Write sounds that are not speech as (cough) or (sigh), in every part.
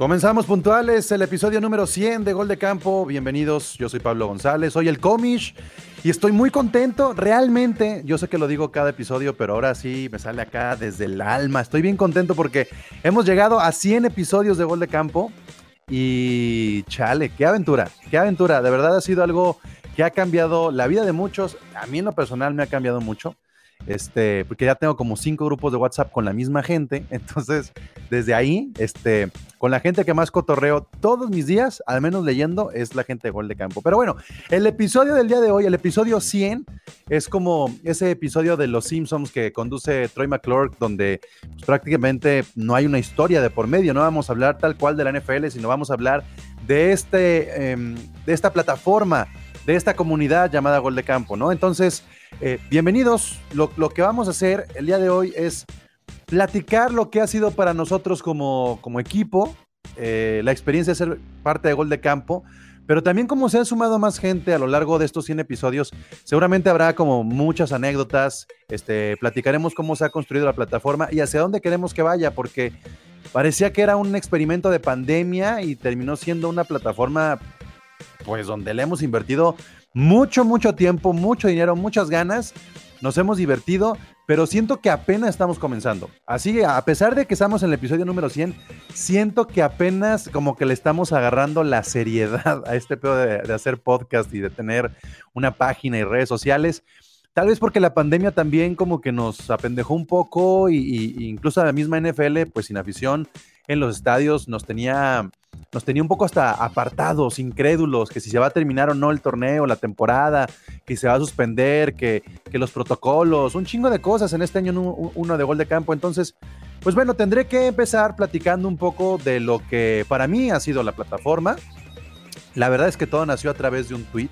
Comenzamos puntuales el episodio número 100 de Gol de Campo. Bienvenidos, yo soy Pablo González, soy el Comish y estoy muy contento, realmente. Yo sé que lo digo cada episodio, pero ahora sí me sale acá desde el alma. Estoy bien contento porque hemos llegado a 100 episodios de Gol de Campo y chale, qué aventura, qué aventura. De verdad ha sido algo que ha cambiado la vida de muchos. A mí en lo personal me ha cambiado mucho este, porque ya tengo como cinco grupos de WhatsApp con la misma gente, (laughs) entonces desde ahí, este, con la gente que más cotorreo todos mis días, al menos leyendo, es la gente de Gol de Campo. Pero bueno, el episodio del día de hoy, el episodio 100, es como ese episodio de Los Simpsons que conduce Troy McClure, donde pues, prácticamente no hay una historia de por medio, no vamos a hablar tal cual de la NFL, sino vamos a hablar de, este, em, de esta plataforma, de esta comunidad llamada Gol de Campo, ¿no? Entonces, eh, bienvenidos. Lo, que vamos a hacer el día de hoy es platicar lo que ha sido para nosotros como, como equipo, eh, la experiencia de ser parte de Gol de Campo, pero también como se han sumado más gente a lo largo de estos 100 episodios, seguramente habrá como muchas anécdotas, este, platicaremos cómo se ha construido la plataforma y hacia dónde queremos que vaya, porque parecía que era un experimento de pandemia y terminó siendo una plataforma pues donde le hemos invertido mucho, mucho tiempo, mucho dinero, muchas ganas. Nos hemos divertido, pero siento que apenas estamos comenzando. Así, a pesar de que estamos en el episodio número 100, siento que apenas como que le estamos agarrando la seriedad a este pedo de, hacer podcast y de tener una página y redes sociales. Tal vez porque la pandemia también como que nos apendejó un poco y, incluso la misma NFL, pues sin afición en los estadios, nos tenía nos tenía un poco hasta apartados, incrédulos, que si se va a terminar o no el torneo, la temporada, que se va a suspender, que, los protocolos, un chingo de cosas en este año uno de gol de campo. Entonces, pues bueno, tendré que empezar platicando un poco de lo que para mí ha sido la plataforma. La verdad es que todo nació a través de un tweet.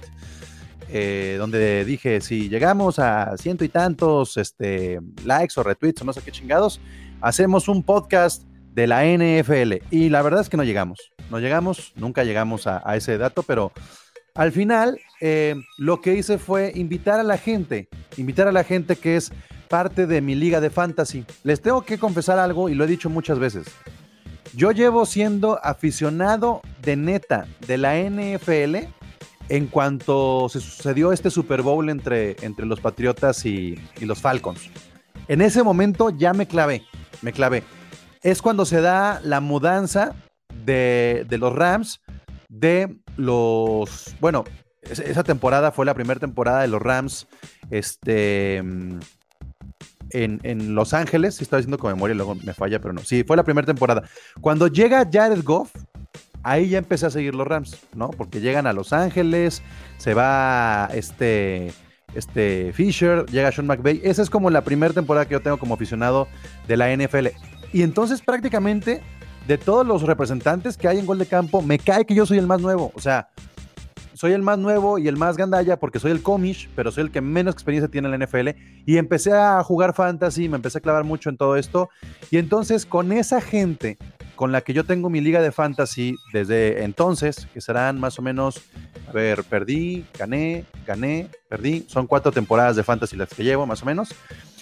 Eh, donde dije, si llegamos a ciento y tantos este, likes o retweets o no sé qué chingados, hacemos un podcast de la NFL. Y la verdad es que no llegamos, no llegamos, nunca llegamos a, ese dato, pero al final eh, lo que hice fue invitar a la gente, invitar a la gente que es parte de mi liga de fantasy. Les tengo que confesar algo y lo he dicho muchas veces. Yo llevo siendo aficionado de neta de la NFL en cuanto se sucedió este Super Bowl entre, entre los Patriotas y, y los Falcons. En ese momento ya me clavé, me clavé es cuando se da la mudanza de, los Rams de los, bueno, esa temporada fue la primera temporada de los Rams este, en, en, Los Ángeles, si estaba diciendo con memoria, luego me falla, pero no, sí, fue la primera temporada. Cuando llega Jared Goff, ahí ya empecé a seguir los Rams, ¿no? Porque llegan a Los Ángeles, se va este, este Fisher, llega Sean McVay. Esa es como la primera temporada que yo tengo como aficionado de la NFL. Y entonces prácticamente de todos los representantes que hay en gol de campo, me cae que yo soy el más nuevo. O sea, soy el más nuevo y el más gandalla porque soy el comish, pero soy el que menos experiencia tiene en la NFL. Y empecé a jugar fantasy, me empecé a clavar mucho en todo esto. Y entonces con esa gente con la que yo tengo mi liga de fantasy desde entonces, que serán más o menos, a ver, perdí, gané, gané, perdí. Son cuatro temporadas de fantasy las que llevo, más o menos.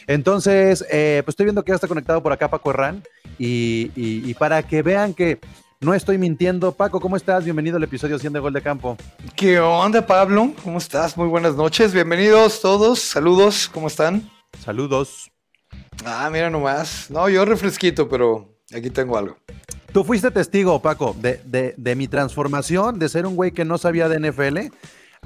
Entonces, eh, pues estoy viendo que ya está conectado por acá Paco Herrán y, para que vean que no estoy mintiendo. Paco, ¿cómo estás? Bienvenido al episodio 100 de Gol de Campo. ¿Qué onda, Pablo? ¿Cómo estás? Muy buenas noches. Bienvenidos todos. Saludos. ¿Cómo están? Saludos. Ah, mira nomás. No, yo refresquito, pero aquí tengo algo. Tú fuiste testigo, Paco, de, de, de mi transformación de ser un güey que no sabía de NFL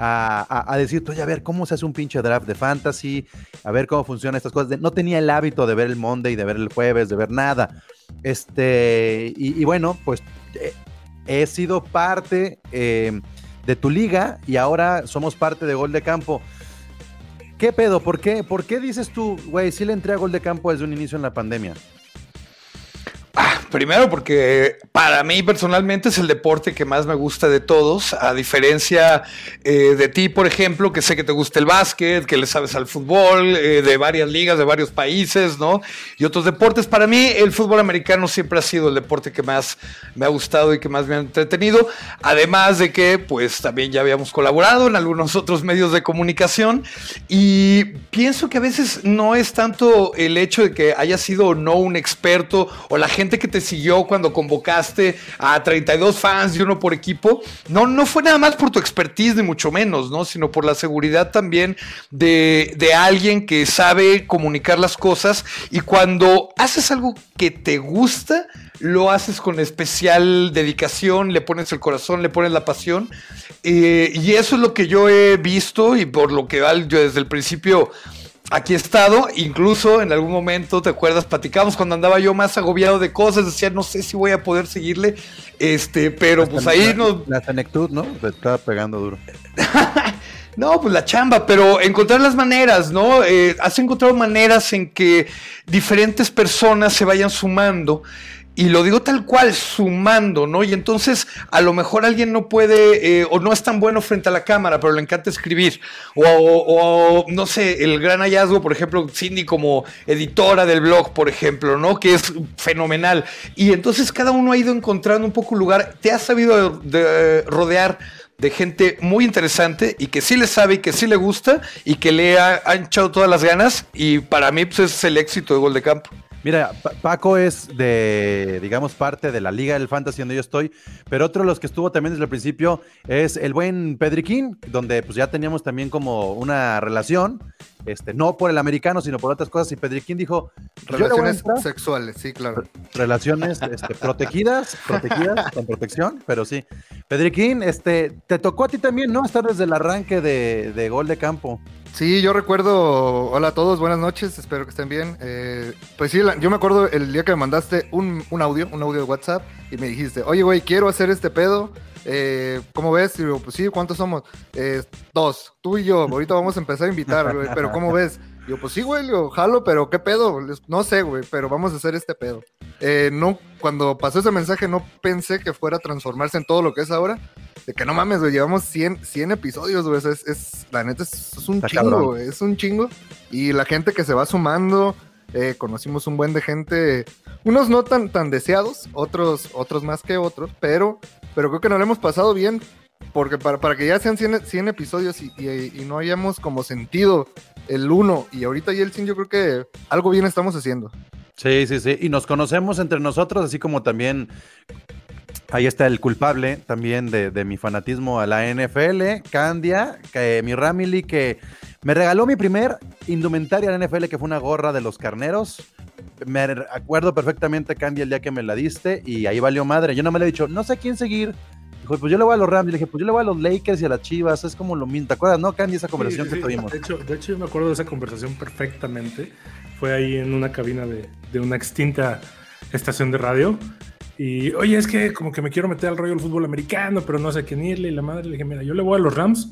a, decir, oye, a ver cómo se hace un pinche draft de fantasy, a ver cómo funcionan estas cosas. No tenía el hábito de ver el Monday, de ver el jueves, de ver nada. Este, y, bueno, pues eh, he sido parte eh, de tu liga y ahora somos parte de Gol de Campo. ¿Qué pedo? ¿Por qué, ¿Por qué dices tú, güey, sí le entré a Gol de Campo desde un inicio en la pandemia? Primero porque para mí personalmente es el deporte que más me gusta de todos, a diferencia eh, de ti, por ejemplo, que sé que te gusta el básquet, que le sabes al fútbol, eh, de varias ligas, de varios países, ¿no? Y otros deportes. Para mí el fútbol americano siempre ha sido el deporte que más me ha gustado y que más me ha entretenido. Además de que, pues también ya habíamos colaborado en algunos otros medios de comunicación y pienso que a veces no es tanto el hecho de que haya sido o no un experto o la gente que te te siguió cuando convocaste a 32 fans y uno por equipo, no, no fue nada más por tu expertise, ni mucho menos, ¿no? Sino por la seguridad también de, de alguien que sabe comunicar las cosas y cuando haces algo que te gusta, lo haces con especial dedicación, le pones el corazón, le pones la pasión. Eh, y eso es lo que yo he visto y por lo que yo desde el principio aquí he estado, incluso en algún momento, ¿te acuerdas? Platicamos cuando andaba yo más agobiado de cosas, decía, no sé si voy a poder seguirle, este, pero pues ahí nos... La senectud, ¿no? Te estaba pegando duro. (laughs) No, pues la chamba, pero encontrar las maneras, ¿no? Eh, has encontrado maneras en que diferentes personas se vayan sumando. Y lo digo tal cual, sumando, ¿no? Y entonces a lo mejor alguien no puede eh, o no es tan bueno frente a la cámara, pero le encanta escribir. O, no sé, el gran hallazgo, por ejemplo, Cindy como editora del blog, por ejemplo, ¿no? Que es fenomenal. Y entonces cada uno ha ido encontrando un poco lugar. Te has sabido rodear de gente muy interesante y que sí le sabe y que sí le gusta y que le ha, echado todas las ganas. Y para mí, pues, es el éxito de Gol de Campo. Mira, Paco es de, digamos, parte de la Liga del Fantasy donde yo estoy, pero otro de los que estuvo también desde el principio es el buen Pedriquín, donde pues ya teníamos también como una relación, este, no por el americano, sino por otras cosas, y Pedriquín dijo... Relaciones sexuales, sí, claro. Relaciones este, protegidas, protegidas, (laughs) con protección, pero sí. Pedriquín, este, te tocó a ti también, ¿no? Estar desde el arranque de, de gol de campo. Sí, yo recuerdo, hola a todos, buenas noches, espero que estén bien. Eh, pues sí, yo me acuerdo el día que me mandaste un, audio, un audio de WhatsApp y me dijiste, oye, güey, quiero hacer este pedo. Eh, ¿Cómo ves? Y digo, pues sí, ¿cuántos somos? Eh, dos, tú y yo, ahorita vamos a empezar a invitar, güey, pero ¿cómo ves? Y yo, pues sí, güey, yo jalo, pero ¿qué pedo? No sé, güey, pero vamos a hacer este pedo. no, cuando pasó ese mensaje no pensé que fuera a transformarse en todo lo que es ahora, de que no mames, güey, llevamos 100, 100 episodios, güey, es, es, la neta es, un chingo, güey, es un chingo. Y la gente que se va sumando, eh, conocimos un buen de gente, unos no tan, tan deseados, otros, otros más que otros, pero, pero creo que nos lo hemos pasado bien, porque para, para que ya sean 100, 100 episodios y, y, no hayamos como sentido el uno y ahorita y el 100, yo creo que algo bien estamos haciendo. Sí, sí, sí. Y nos conocemos entre nosotros, así como también Ahí está el culpable también de, mi fanatismo a la NFL, Candia, que, mi Ramily, que me regaló mi primer indumentaria a la NFL, que fue una gorra de los carneros. Me acuerdo perfectamente, Candia, el día que me la diste, y ahí valió madre. Yo no me le he dicho, no sé quién seguir. Dijo, pues yo le voy a los Rams. Le dije, pues yo le voy a los Lakers y a las Chivas. Es como lo mismo. ¿Te acuerdas, no, Candy, esa conversación que tuvimos? De hecho, de hecho, yo me acuerdo de esa conversación perfectamente. Fue ahí en una cabina de, de una extinta estación de radio. Y oye, es que como que me quiero meter al rollo del fútbol americano, pero no sé quién irle. Y la madre le dije, mira, yo le voy a los Rams.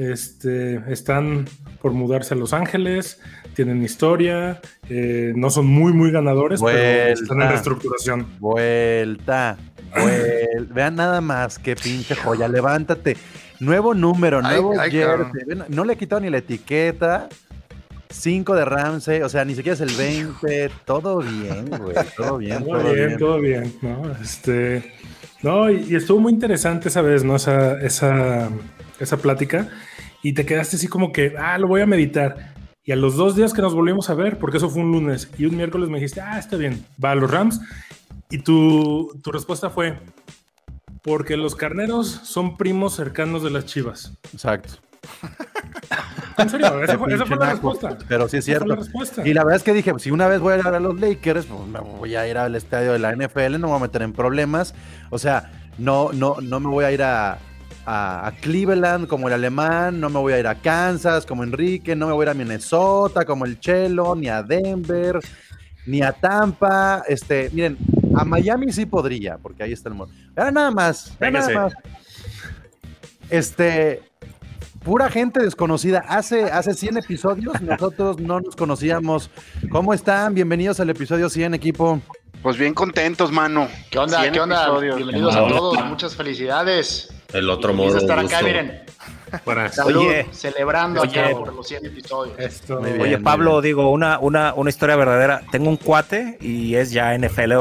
Este, están por mudarse a Los Ángeles, tienen historia, eh, no son muy, muy ganadores, pero están en reestructuración. Vuelta, vuelta. Vean nada más, qué pinche joya, levántate. Nuevo número, nuevo jersey. No le he quitado ni la etiqueta. 5 de Ramsey, o sea, ni siquiera es el 20, todo bien, güey, todo bien. todo, bien, todo bien, ¿no? Este, no, y, estuvo muy interesante esa vez, ¿no? Esa, esa, esa plática, y te quedaste así como que, ah, lo voy a meditar. Y a los dos días que nos volvimos a ver, porque eso fue un lunes, y un miércoles me dijiste, ah, está bien, va a los Rams, y tu, tu respuesta fue, porque los carneros son primos cercanos de las chivas. Exacto. En serio, esa fue, la respuesta. Pero sí es cierto. y la verdad es que dije, si una vez voy a ir a los Lakers, pues me voy a ir al estadio de la NFL, no me voy a meter en problemas. O sea, no, no, no me voy a ir a, a, Cleveland como el alemán, no me voy a ir a Kansas como Enrique, no me voy a ir a Minnesota como el Chelo, ni a Denver, ni a Tampa. Este, miren, a Miami sí podría, porque ahí está el modo. Ahora nada más, nada más. Este, pura gente desconocida. Hace, hace 100 episodios nosotros no nos conocíamos. ¿Cómo están? Bienvenidos al episodio 100, equipo. Pues bien contentos, mano. ¿Qué onda? ¿Qué onda? Bienvenidos a todos. Muchas felicidades. El otro modo. estar acá, miren. Buenas. Salud, Oye, celebrando oye, acá por los 100 episodios. Esto, Muy bien. Oye, Pablo, digo, una, una, una historia verdadera. Tengo un cuate y es ya NFL.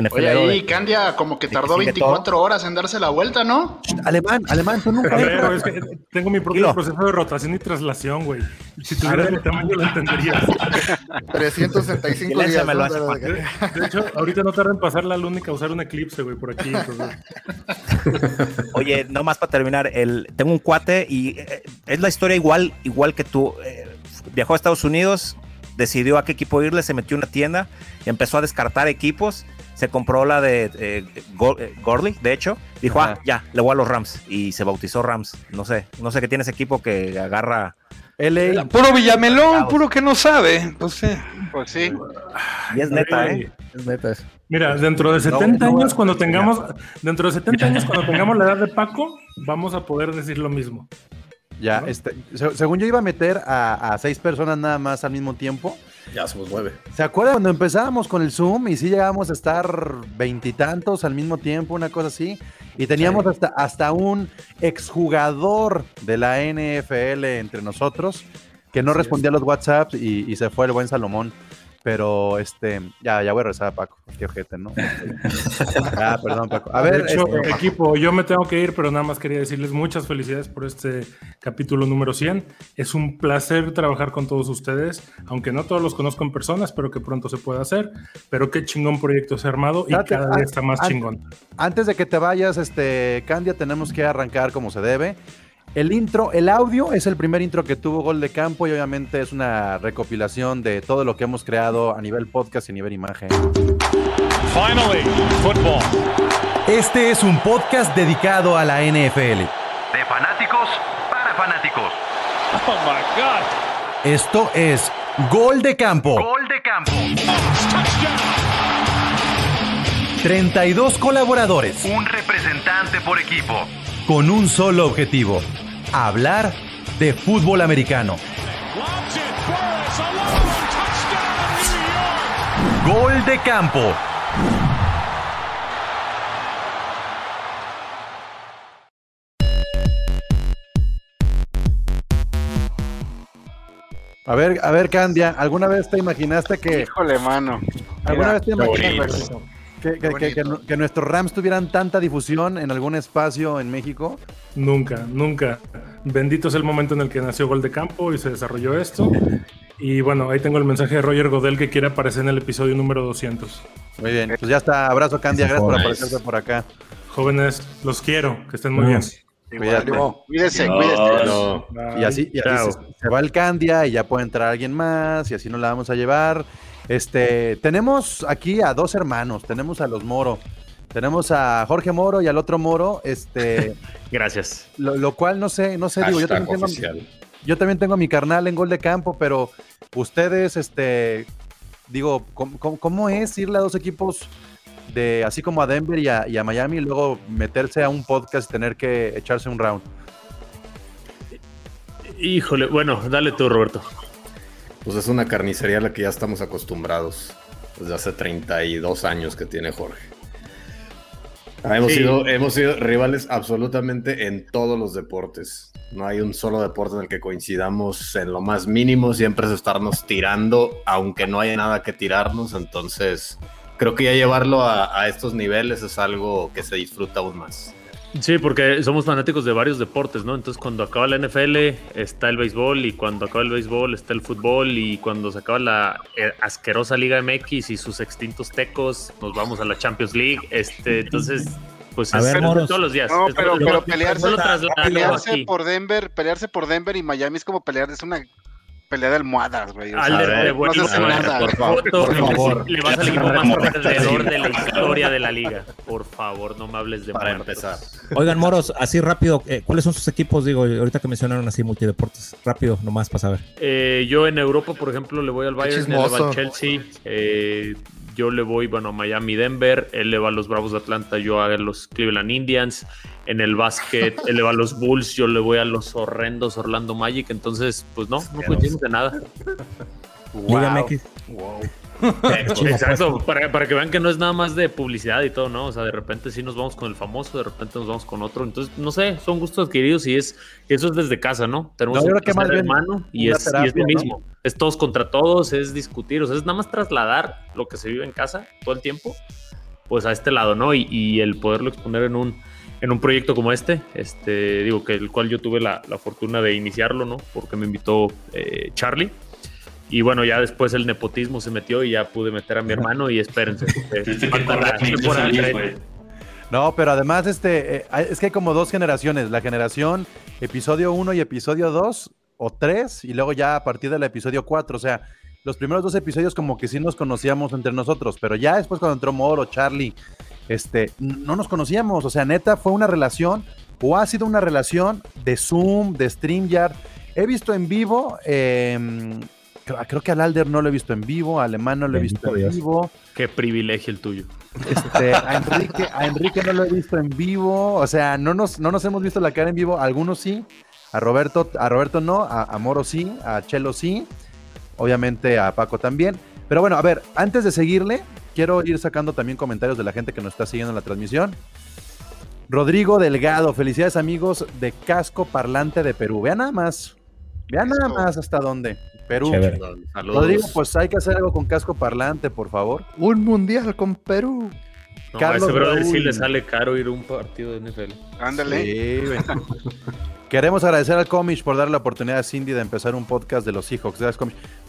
NFL Oye, ahí Candia como que tardó sigue 24 horas en darse la vuelta, ¿no? Alemán, alemán, tú nunca. Ver, es que tengo mi propio proceso de rotación y traslación, güey. Si tuvieras mi tamaño lo entenderías. 365 días. De hecho, ahorita no tarda en pasar la luna y causar un eclipse, güey, por aquí. entonces. (laughs) Oye, nomás para terminar, el, tengo un cuate y eh, es la historia igual, igual que tú. Eh, viajó a Estados Unidos, decidió a qué equipo irle, se metió en una tienda y empezó a descartar equipos. Se compró la de eh, Go- eh, de hecho. Dijo, Ajá. ah, ya, le voy a los Rams. Y se bautizó Rams. No sé, no sé qué tiene ese equipo que agarra. LA. Puro Villamelón, puro que no sabe. Pues sí. Pues sí. Y es neta, Oye, ¿eh? Es neta eso. Mira, dentro de 70 no, años, cuando tengamos, dentro de 70 años, cuando (laughs) tengamos la edad de Paco, vamos a poder decir lo mismo. Ya, este, se- según yo iba a meter a, a seis personas nada más al mismo tiempo. Ya somos nueve. ¿Se acuerdan cuando empezábamos con el Zoom y sí llegábamos a estar veintitantos al mismo tiempo, una cosa así? Y teníamos hasta, hasta un exjugador de la NFL entre nosotros que no respondía a los WhatsApps y, y se fue el buen Salomón. Pero este, ya, ya voy a rezar a Paco. Qué ojete, ¿no? (laughs) ah, perdón, Paco. A ver, de hecho, este, equipo, yo me tengo que ir, pero nada más quería decirles muchas felicidades por este capítulo número 100. Es un placer trabajar con todos ustedes, aunque no todos los conozco en persona, espero que pronto se pueda hacer, pero qué chingón proyecto se ha armado y Date- cada día está más chingón. Antes de que te vayas, este, Candia, tenemos que arrancar como se debe. El intro, el audio es el primer intro que tuvo Gol de Campo y obviamente es una recopilación de todo lo que hemos creado a nivel podcast y a nivel imagen. Finally, football. Este es un podcast dedicado a la NFL. De fanáticos para fanáticos. Oh my God. Esto es Gol de Campo. Gol de Campo. 32 colaboradores. Un representante por equipo. Con un solo objetivo. Hablar de fútbol americano. Gol de Campo. A ver, a ver, Candia, ¿alguna vez te imaginaste que Híjole, mano. alguna Mira, vez te imaginaste. Que, que- Qué que- que- bonito. que nuestros Rams tuvieran tanta difusión en algún espacio en México? Nunca, nunca. Bendito es el momento en el que nació Gol de Campo y se desarrolló esto. Y bueno, ahí tengo el mensaje de Roger Godel que quiere aparecer en el episodio número 200. Muy bien, pues ya está. Abrazo, Candia, gracias por aparecerse por acá. Jóvenes, los quiero, que estén muy bien. Cuídate. Cuídese, No, cuídese. no. Y así, y así Chao. se, se va el Candia y ya puede entrar alguien más y así nos la vamos a llevar. Este, tenemos aquí a dos hermanos, tenemos a los Moro. Tenemos a Jorge Moro y al otro Moro, este, (laughs) Gracias. lo, lo cual no sé, no sé, digo, yo también, tengo, yo también tengo a mi carnal en gol de campo, pero ustedes, este, digo, ¿cómo, cómo- cómo es irle a dos equipos de, así como a Denver y a, y a Miami y luego meterse a un podcast y tener que echarse un round? Híjole, bueno, dale tú, Roberto. Pues es una carnicería a la que ya estamos acostumbrados. Desde hace 32 años que tiene Jorge. Ah, Hemos, Sí. sido, hemos sido rivales absolutamente en todos los deportes. No hay un solo deporte en el que coincidamos en lo más mínimo. Siempre es estarnos tirando, aunque no haya nada que tirarnos. Entonces, creo que ya llevarlo a, a estos niveles es algo que se disfruta aún más. Sí, porque somos fanáticos de varios deportes, ¿no? Entonces, cuando acaba la NFL está el béisbol y cuando acaba el béisbol está el fútbol y cuando se acaba la eh, asquerosa Liga MX y sus extintos tecos, nos vamos a la Champions League. Este, entonces, pues A es ver, Moros. todos los días. No, pero, pero lo- pelearse, pelearse por Denver, pelearse por Denver y Miami es como pelear, es una pelea de almohadas, güey. o sea, no se hace no, nada. por favor, por favor. Le vas al equipo más perdedor de la historia de la liga. Por favor, no me hables de Para muertos. empezar. Oigan, Moros, así rápido, eh, ¿cuáles son sus equipos? Digo, ahorita que mencionaron así multideportes, rápido, nomás para saber. Eh, yo en Europa, por ejemplo, le voy al Bayern, él le va al Chelsea. eh, yo le voy, bueno, a Miami, Denver. Él le va a los Bravos de Atlanta, yo a los Cleveland Indians. En el básquet, él le va a los Bulls, yo le voy a los horrendos Orlando Magic. Entonces, pues no, no coincidimos de nada. Liga MX. Exacto, para, para, que vean que no es nada más de publicidad y todo, ¿no? O sea, de repente sí nos vamos con el famoso, de repente nos vamos con otro. Entonces, no sé, son gustos adquiridos y es eso es desde casa, ¿no? Tenemos no, que más hermano y es, y es, lo mismo. Es todos contra todos, es discutir, o sea, es nada más trasladar lo que se vive en casa todo el tiempo, pues a este lado, ¿no? Y, y el poderlo exponer en un, en un proyecto como este, este, digo que el cual yo tuve la, la fortuna de iniciarlo, ¿no? Porque me invitó eh, Charlie. Y bueno, ya después el nepotismo se metió y ya pude meter a mi hermano y espérense. (laughs) no, pero además este, eh, es que hay como dos generaciones, la generación episodio 1 y episodio 2 o 3 y luego ya a partir del episodio 4, o sea, los primeros dos episodios como que sí nos conocíamos entre nosotros, pero ya después cuando entró Moro, Charlie, este, no nos conocíamos, o sea, neta fue una relación o ha sido una relación de Zoom, de StreamYard. He visto en vivo eh, creo que al Alder no lo he visto en vivo, a Alemán no lo he visto en vivo. Qué privilegio el tuyo. Este, a, Enrique, a Enrique no lo he visto en vivo, o sea, no nos, no nos hemos visto la cara en vivo, algunos sí, a Roberto, a Roberto no, a, Moro sí, a Chelo sí, obviamente a Paco también. Pero bueno, a ver, antes de seguirle, quiero ir sacando también comentarios de la gente que nos está siguiendo en la transmisión. Rodrigo Delgado, felicidades amigos de Casco Parlante de Perú. Vean nada más, vean nada más hasta dónde. Perú. Rodrigo, pues hay que hacer algo con casco parlante, por favor. Un mundial con Perú. No, Carlos a ese brother sí le sale caro ir a un partido de NFL. Ándale. Queremos agradecer al Comish por darle la oportunidad a Cindy de empezar un podcast de los Seahawks.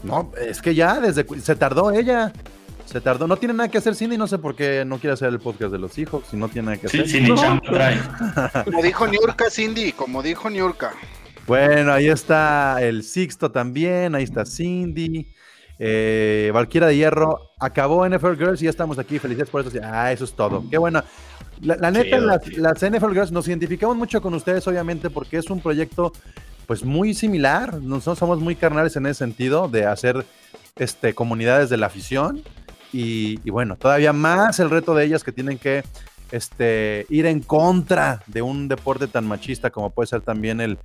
No, es que ya desde se tardó ella. Se tardó. No tiene nada que hacer Cindy, no sé por qué no quiere hacer el podcast de los Seahawks y no tiene nada que hacer. Sí, Como dijo Niurka, Cindy, como dijo Niurka. Bueno, ahí está el Sixto también, ahí está Cindy. Eh, Valkyra de Hierro acabó NFL Girls y ya estamos aquí. Felicidades por eso. Ah, eso es todo. Qué bueno. La, neta, las, NFL Girls nos identificamos mucho con ustedes, obviamente, porque es un proyecto pues muy similar. Nosotros somos muy carnales en ese sentido de hacer este, comunidades de la afición. Y, y bueno, todavía más el reto de ellas que tienen que este, ir en contra de un deporte tan machista como puede ser también el,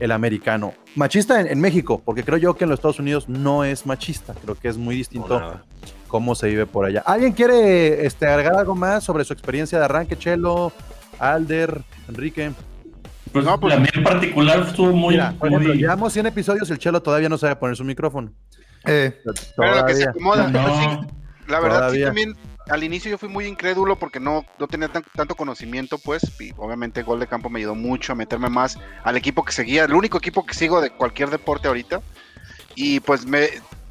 el americano. Machista en, México, porque creo yo que en los Estados Unidos no es machista, creo que es muy distinto cómo se vive por allá. ¿Alguien quiere este, agregar algo más sobre su experiencia de arranque, Chelo, Alder, Enrique? Pues, no, pues, en particular estuvo muy... Mira, por ejemplo, llevamos 100 episodios y el Chelo todavía no sabe poner su micrófono. Eh, Pero que se acomoda. (laughs) la verdad sí también al inicio yo fui muy incrédulo porque no, no tenía tanto conocimiento, pues, y obviamente Gol de Campo me ayudó mucho a meterme más al equipo que seguía, el único equipo que sigo de cualquier deporte ahorita. Y pues me,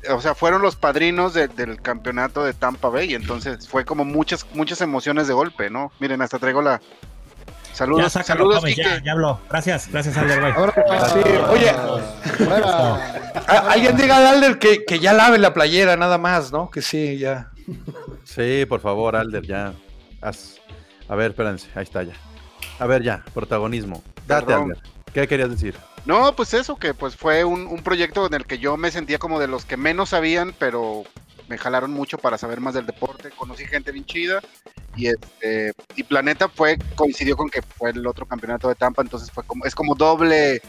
o sea, fueron los padrinos del campeonato de Tampa Bay, entonces fue como muchas, muchas emociones de golpe, ¿no? Miren, hasta traigo la, Saludos, saludos, ya, ya, habló. Gracias, gracias, Alder. oye, alguien diga a Alder que, que, ya lave la playera, nada más, ¿no? Que sí, ya. Sí, por favor, Alder, ya. A ver, espérense, ahí está ya. A ver, ya, protagonismo. Date, Alder. ¿Qué querías decir? No, pues eso, que pues fue un, un, proyecto en el que yo me sentía como de los que menos sabían, pero me jalaron mucho para saber más del deporte, conocí gente bien chida y este y Planeta fue coincidió con que fue el otro campeonato de Tampa, entonces fue como es como doble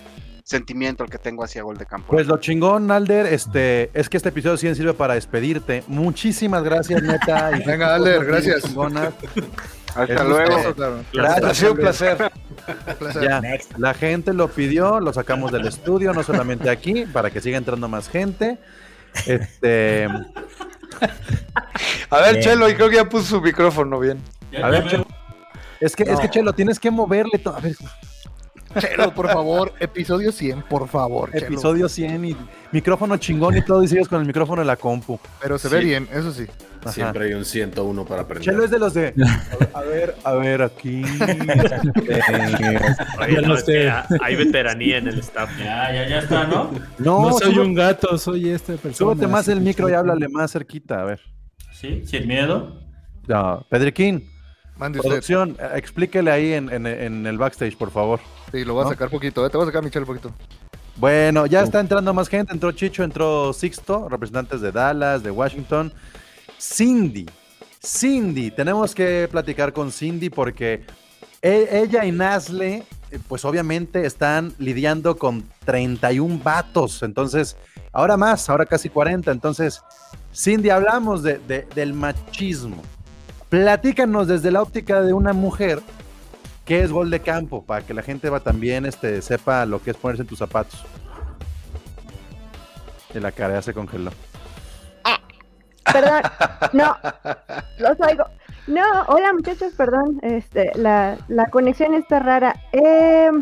sentimiento el que tengo hacia Gol de Campo. Pues lo chingón, Alder, este, es que este episodio sí sirve para despedirte. Muchísimas gracias, neta. Y (laughs) Venga, Alder, gracias. Hasta luego. Gracias, ha sido un placer. Ya, la gente lo pidió, lo sacamos del estudio, no solamente aquí, para que siga entrando más gente. Este. A ver, Chelo, y creo que ya puso su micrófono bien. A ver, Chelo. Es que, es que Chelo, tienes que moverle todo. A ver, Chelo, por favor, episodio 100, por favor. Episodio 100 y micrófono chingón y todo, y sigues con el micrófono de la compu. Pero se ve bien, eso sí. Siempre hay un 101 para aprender. Chelo es de los de. (laughs) A ver, a ver, aquí. (laughs) hay veteranía en el staff. (laughs) Ya, ya, ya está, ¿no? No, no soy un gato, soy esta persona. Súbete más el micro y háblale más cerquita, a ver. Sí, sin miedo. No, Pedriquín. Producción, explíquele ahí en, el backstage, por favor. Sí, lo voy a sacar poquito, ¿eh? te voy a sacar Michelle poquito. Bueno, ya está entrando más gente, entró Chicho, entró Sixto, representantes de Dallas, de Washington. Cindy, Cindy, tenemos que platicar con Cindy porque e, ella y Nasle pues obviamente están lidiando con 31 vatos, entonces, ahora más, ahora casi 40, entonces, Cindy, hablamos de, del machismo. Platícanos desde la óptica de una mujer, ¿qué es gol de campo? Para que la gente va también este, sepa lo que es ponerse en tus zapatos. Y la cara ya se congeló. Perdón, no, los oigo. No, hola muchachos, perdón, este, la, la conexión está rara. Eh,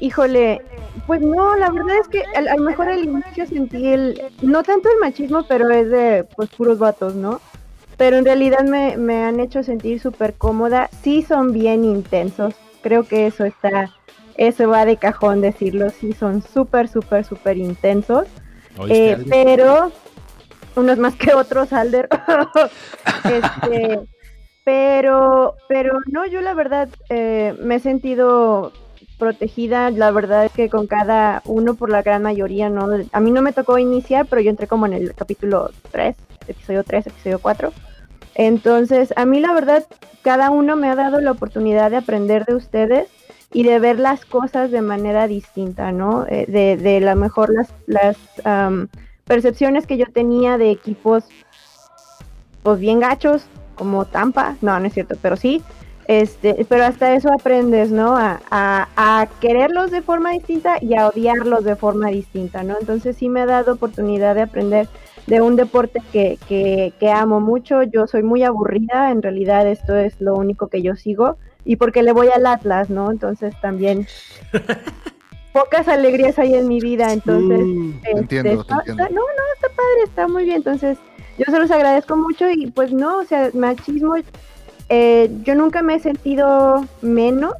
híjole, pues no, la verdad es que a, lo mejor al inicio sentí el, no tanto el machismo, pero es de pues puros vatos, ¿no? Pero en realidad me, me han hecho sentir súper cómoda. Sí son bien intensos, creo que eso está, eso va de cajón decirlo, sí son súper, súper, súper intensos. Eh, pero unos más que otros, Alder. (laughs) este, pero, pero no, yo la verdad eh, me he sentido protegida, la verdad es que con cada uno por la gran mayoría, ¿no? A mí no me tocó iniciar, pero yo entré como en el capítulo 3, episodio 3, episodio 4. Entonces, a mí la verdad, cada uno me ha dado la oportunidad de aprender de ustedes y de ver las cosas de manera distinta, ¿no? Eh, de, de la mejor las, percepciones que yo tenía de equipos pues bien gachos, como Tampa, no, no es cierto, pero sí, este, pero hasta eso aprendes, ¿no? A, a, quererlos de forma distinta y a odiarlos de forma distinta, ¿no? Entonces sí me ha dado oportunidad de aprender de un deporte que, que, que amo mucho, yo soy muy aburrida, en realidad esto es lo único que yo sigo, y porque le voy al Atlas, ¿no? Entonces también (laughs) pocas alegrías hay en mi vida, entonces... Mm, este, entiendo, no, no, está padre, está muy bien, entonces yo se los agradezco mucho y pues no, o sea, machismo, eh, yo nunca me he sentido menos,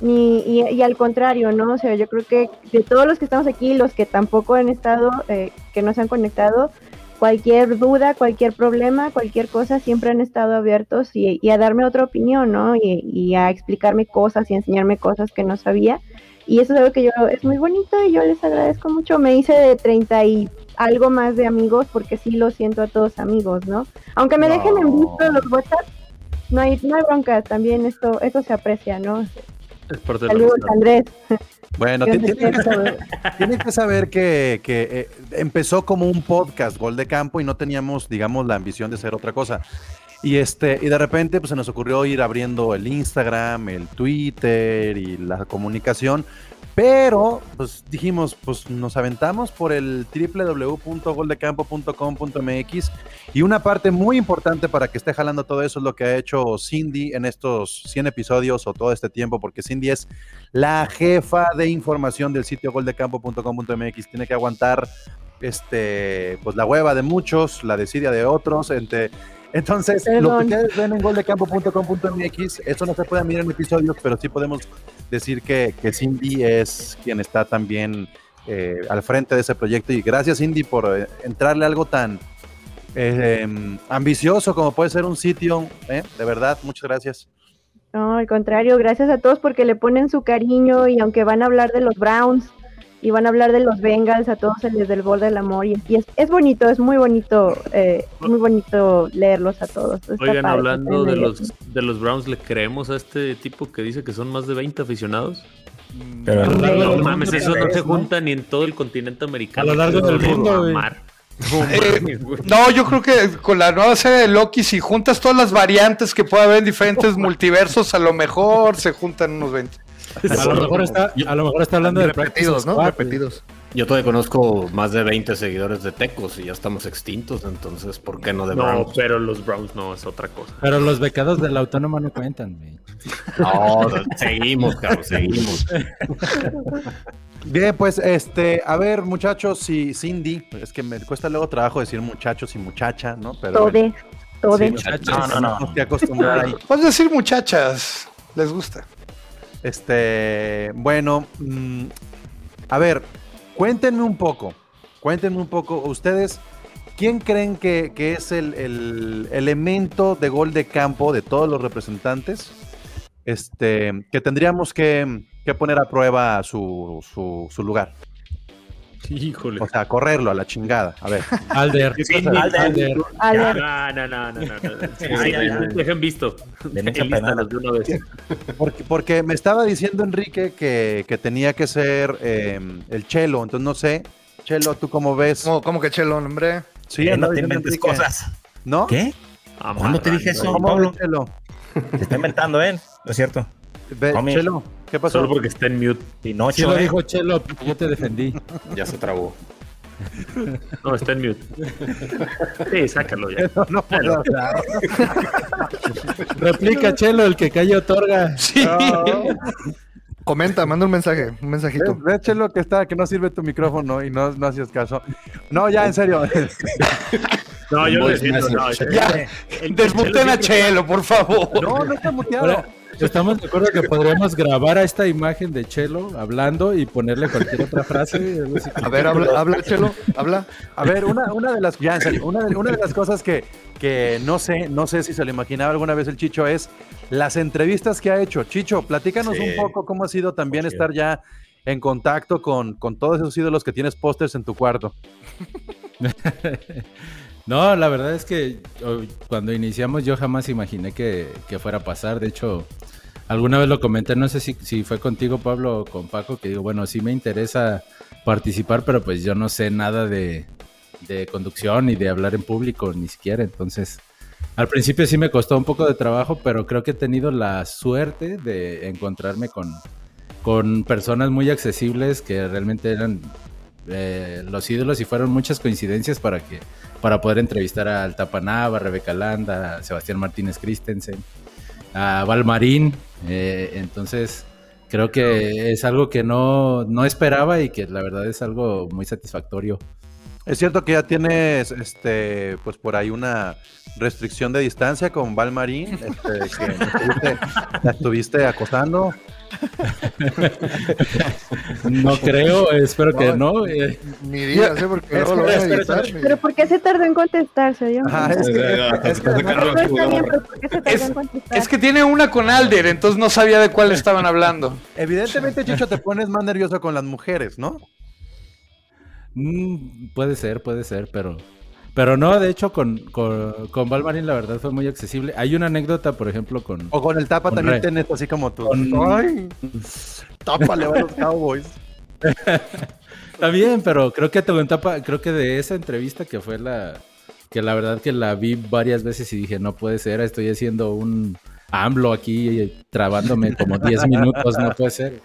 ni, y, al contrario, ¿no? O sea, yo creo que de todos los que estamos aquí, los que tampoco han estado, eh, que no se han conectado, cualquier duda, cualquier problema, cualquier cosa, siempre han estado abiertos y, a darme otra opinión, ¿no? Y, y, a explicarme cosas y enseñarme cosas que no sabía. Y eso es algo que yo es muy bonito y yo les agradezco mucho. Me hice de 30 y algo más de amigos porque sí lo siento a todos amigos, ¿no? Aunque me dejen en visto los WhatsApp, no hay, no hay bronca, también esto, esto se aprecia, ¿no? Saludos, Andrés. Bueno, tienen que saber, que, saber que, eh, empezó como un podcast, Gol de Campo, y no teníamos, digamos, la ambición de ser otra cosa. Y este, y de repente pues, se nos ocurrió ir abriendo el Instagram, el Twitter y la comunicación. Pero, pues dijimos, pues nos aventamos por el www.goldecampo.com.mx y una parte muy importante para que esté jalando todo eso es lo que ha hecho Cindy en estos 100 episodios o todo este tiempo, porque Cindy es la jefa de información del sitio goldecampo.com.mx. Tiene que aguantar este, pues la hueva de muchos, la desidia de otros, entre entonces, lo que ustedes ven en goldecampo.com.mx, eso no se puede mirar en episodios, pero sí podemos decir que, que Cindy es quien está también eh, al frente de ese proyecto. Y gracias, Cindy, por eh, entrarle algo tan eh, ambicioso como puede ser un sitio. De verdad, muchas gracias. No, al contrario, gracias a todos porque le ponen su cariño y aunque van a hablar de los Browns, y van a hablar de los Bengals, a todos el del bol del amor y, es, es, bonito, es muy bonito, eh, muy bonito leerlos a todos. Oigan, hablando de los, de los Browns, ¿le creemos a este tipo que dice que son más de 20 aficionados? Pero no, mames, eso no se junta ni en todo el continente americano. A lo largo del mundo, (laughs) eh, no, yo creo que con la nueva serie de Loki, si juntas todas las variantes que puede haber en diferentes (laughs) multiversos, a lo mejor se juntan unos 20. A lo mejor está, a lo mejor está hablando de repetidos, ¿no? Repetidos. Yo todavía conozco más de 20 seguidores de Tecos y ya estamos extintos, entonces ¿por qué no de Browns? No, pero los Browns no, es otra cosa. Pero los becados de la autónoma no cuentan, (laughs) No, seguimos, Carlos, seguimos. Bien, pues este, a ver, muchachos, y Cindy, es que me cuesta luego trabajo decir muchachos y muchacha, ¿no? Pero Tode, tode. no, no, no. no ahí. Puedes decir muchachas, les gusta. Este, bueno, mm, a ver, cuéntenme un poco, cuéntenme un poco, ustedes, ¿quién creen que, es el, elemento de gol de campo de todos los representantes? Este, que tendríamos que, poner a prueba su, su, lugar. Híjole. O sea, correrlo a la chingada. A ver. (laughs) Alder. Alder. Alder. No, no, no, no, no. no. Dejen visto. Penal. de una vez. Porque, porque me estaba diciendo Enrique que, que tenía que ser eh, el Chelo. Entonces no sé. Chelo, ¿tú cómo ves? ¿Cómo, cómo que chelón, hombre? Sí, Eh, no te inventes Enrique. cosas. ¿No? ¿Qué? ¿Cuándo te dije eso, ¿Cómo Pablo? Chelo? Te está inventando, ¿eh? No es cierto. Chelo, ¿qué pasó? Solo porque está en mute. Pinocho, Sí lo ¿eh? dijo Chelo, yo te defendí. (laughs) Ya se trabó. No, está en mute. Sí, sácalo ya. No, no puedo hablar. (laughs) Replica, Chelo, el que calle otorga. Sí. Comenta, manda un mensaje, un mensajito. Ve, ve, Chelo, que está, que no sirve tu micrófono y no, no hacías caso. No, ya, en serio. No, yo lo. No. Ya, desmuten a Chelo, por favor. No, no está muteado. Estamos de acuerdo que podríamos grabar a esta imagen de Chelo hablando y ponerle cualquier otra frase. A ver, habla, habla, Chelo, habla. A ver, una, una de las, ya, en serio, una de, una de las cosas que, que no sé, no sé si se lo imaginaba alguna vez el Chicho es las entrevistas que ha hecho. Chicho, platícanos Sí. un poco cómo ha sido también estar ya en contacto con, con todos esos ídolos que tienes pósters en tu cuarto. (laughs) No, la verdad es que oh, cuando iniciamos yo jamás imaginé que, que fuera a pasar. De hecho, alguna vez lo comenté, no sé si, si fue contigo, Pablo, o con Paco, que digo, bueno, sí me interesa participar, pero pues yo no sé nada de, de conducción y de hablar en público, ni siquiera. Entonces, al principio sí me costó un poco de trabajo, pero creo que he tenido la suerte de encontrarme con, con personas muy accesibles que realmente eran eh, los ídolos y fueron muchas coincidencias para que para poder entrevistar a Altapanaba, a Rebeca Landa, a Sebastián Martínez Christensen, a Valmarín. eh, entonces, creo que es algo que no, no esperaba y que la verdad es algo muy satisfactorio. Es cierto que ya tienes, este, pues por ahí una restricción de distancia con Val Marín, (laughs) este, que la estuviste, la estuviste acosando. No creo, espero que no. eh. Ni digas, ¿eh? Porque luego lo voy a Espera, editar. espera, Pero ¿por qué se tardó en contestarse? Yo Ajá, es que, No es que tiene una con Alder, entonces no sabía de cuál estaban hablando. evidentemente, Chicho, te pones más nervioso con las mujeres, ¿no? Mm, puede ser, puede ser, pero. Pero no, de hecho, con, con, con Valmarín la verdad fue muy accesible. Hay una anécdota, por ejemplo, con. O con el tapa Con también tienes así como tú. con- Ay, (laughs) tápale a los Cowboys. Está bien, pero creo que te lo entapa- creo que de esa entrevista que fue la que la verdad que la vi varias veces y dije, no puede ser, estoy haciendo un AMLO aquí eh, trabándome como 10 minutos, no puede ser.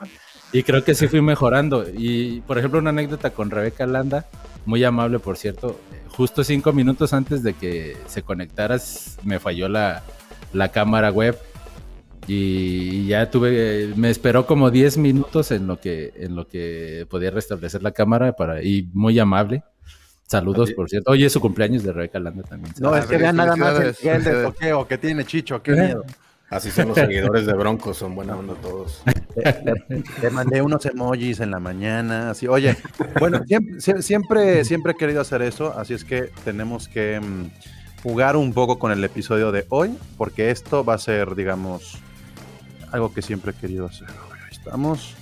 Y creo que sí fui mejorando. Y por ejemplo, una anécdota con Rebeca Landa, muy amable por cierto, justo cinco minutos antes de que se conectara s- me falló la, la cámara web y ya tuve, me esperó como 10 minutos en lo que, en lo que podía restablecer la cámara para, y muy amable. Saludos, por cierto. Oye, es su cumpleaños de Rebeca Landa también. No, es que vean nada más el de felicidades. toqueo que tiene Chicho, qué miedo. Así son los (laughs) seguidores de Broncos, son buena onda todos. Le mandé unos emojis en la mañana, así. Oye, bueno, siempre, sie- siempre, siempre he querido hacer eso, así es que tenemos que mm, jugar un poco con el episodio de hoy, porque esto va a ser, digamos, algo que siempre he querido hacer. Ahí estamos.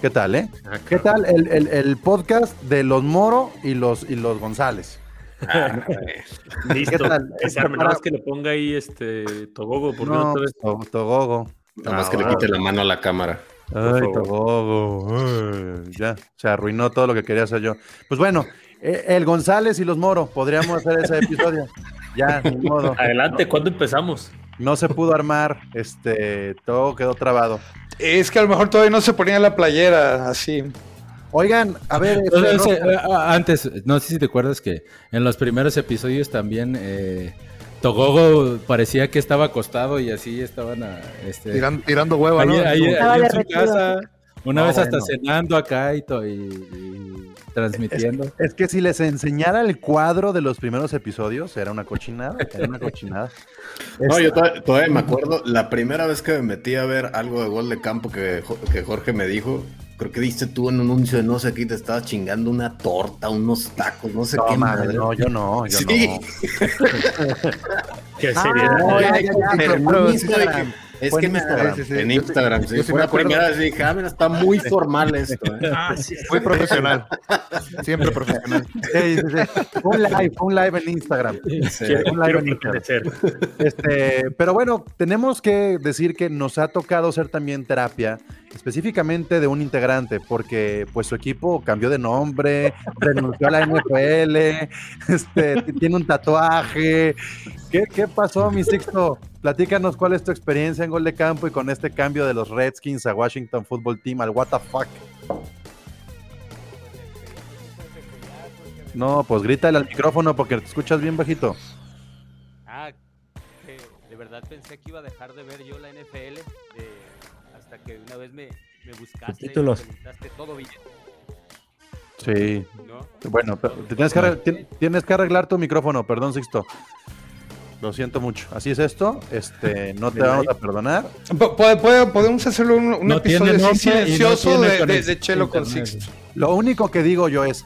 ¿Qué tal, eh? Ah, ¿Qué tal el, el- el podcast de los Moro y los, y los González? (laughs) Listo. ¿Qué tal? Que se arme, nada más que le ponga ahí este Togogo, porque No, otra vez. to- Togogo. Nada más Ah, que le quite la mano a la cámara. Ay. Togogo. ay, ya, se arruinó todo lo que quería hacer yo. Pues bueno, eh, el González y los Moro, podríamos hacer ese episodio. (laughs) Ya, ni modo. Adelante, ¿cuándo empezamos? No se pudo armar, este, todo quedó trabado. Es que a lo mejor todavía no se ponía la playera así. Oigan, a ver, este, Entonces, eh, ah, antes, no sé si te acuerdas que en los primeros episodios también eh, Togogo parecía que estaba acostado y así estaban a, este, Tiran- tirando hueva, ¿no? ahí, ahí- Estaba ahí en su casa, una No, vez hasta bueno. cenando acá y, to- y- y transmitiendo. es que si les enseñara el cuadro de los primeros episodios, era una cochinada, era una cochinada. (laughs) No, yo to- todavía me acuerdo, la primera vez que me metí a ver algo de gol de campo que, que Jorge me dijo, creo que viste tú en un anuncio de no sé qué, te estabas chingando una torta, unos tacos, no sé no, qué madre, madre. no, yo no, yo Sí. no. (laughs) ¿Qué Ah, sería? no, ya, ya, ya, Permiso pero de Instagram. que Es que me Instagram. en Instagram, sí. Fue la primera vez dije, ah, está muy formal esto. ¿eh? Ah, sí, muy profesional. Siempre profesional. (laughs) Sí, sí, sí. Un live, un live en Instagram. un live en Instagram. Este, pero bueno, tenemos que decir que nos ha tocado ser también terapia específicamente de un integrante, porque pues su equipo cambió de nombre, renunció a la NFL, este, tiene un tatuaje. ¿Qué, ¿Qué pasó, mi Sixto? Platícanos cuál es tu experiencia en gol de campo y con este cambio de los Redskins a Washington Football Team al what the fuck. No, pues grítale al micrófono porque te escuchas bien bajito. Ah, de verdad pensé que iba a dejar de ver yo la NFL que una vez me, me buscaste y me preguntaste todo bien. Sí. Bueno, tienes, que tienes que arreglar tu micrófono, perdón, Sixto. Lo siento mucho. Así es esto. Este, no te vamos a perdonar. podemos hacerlo un, episodio silencioso de, Chelo con Sixto. Lo único que digo yo es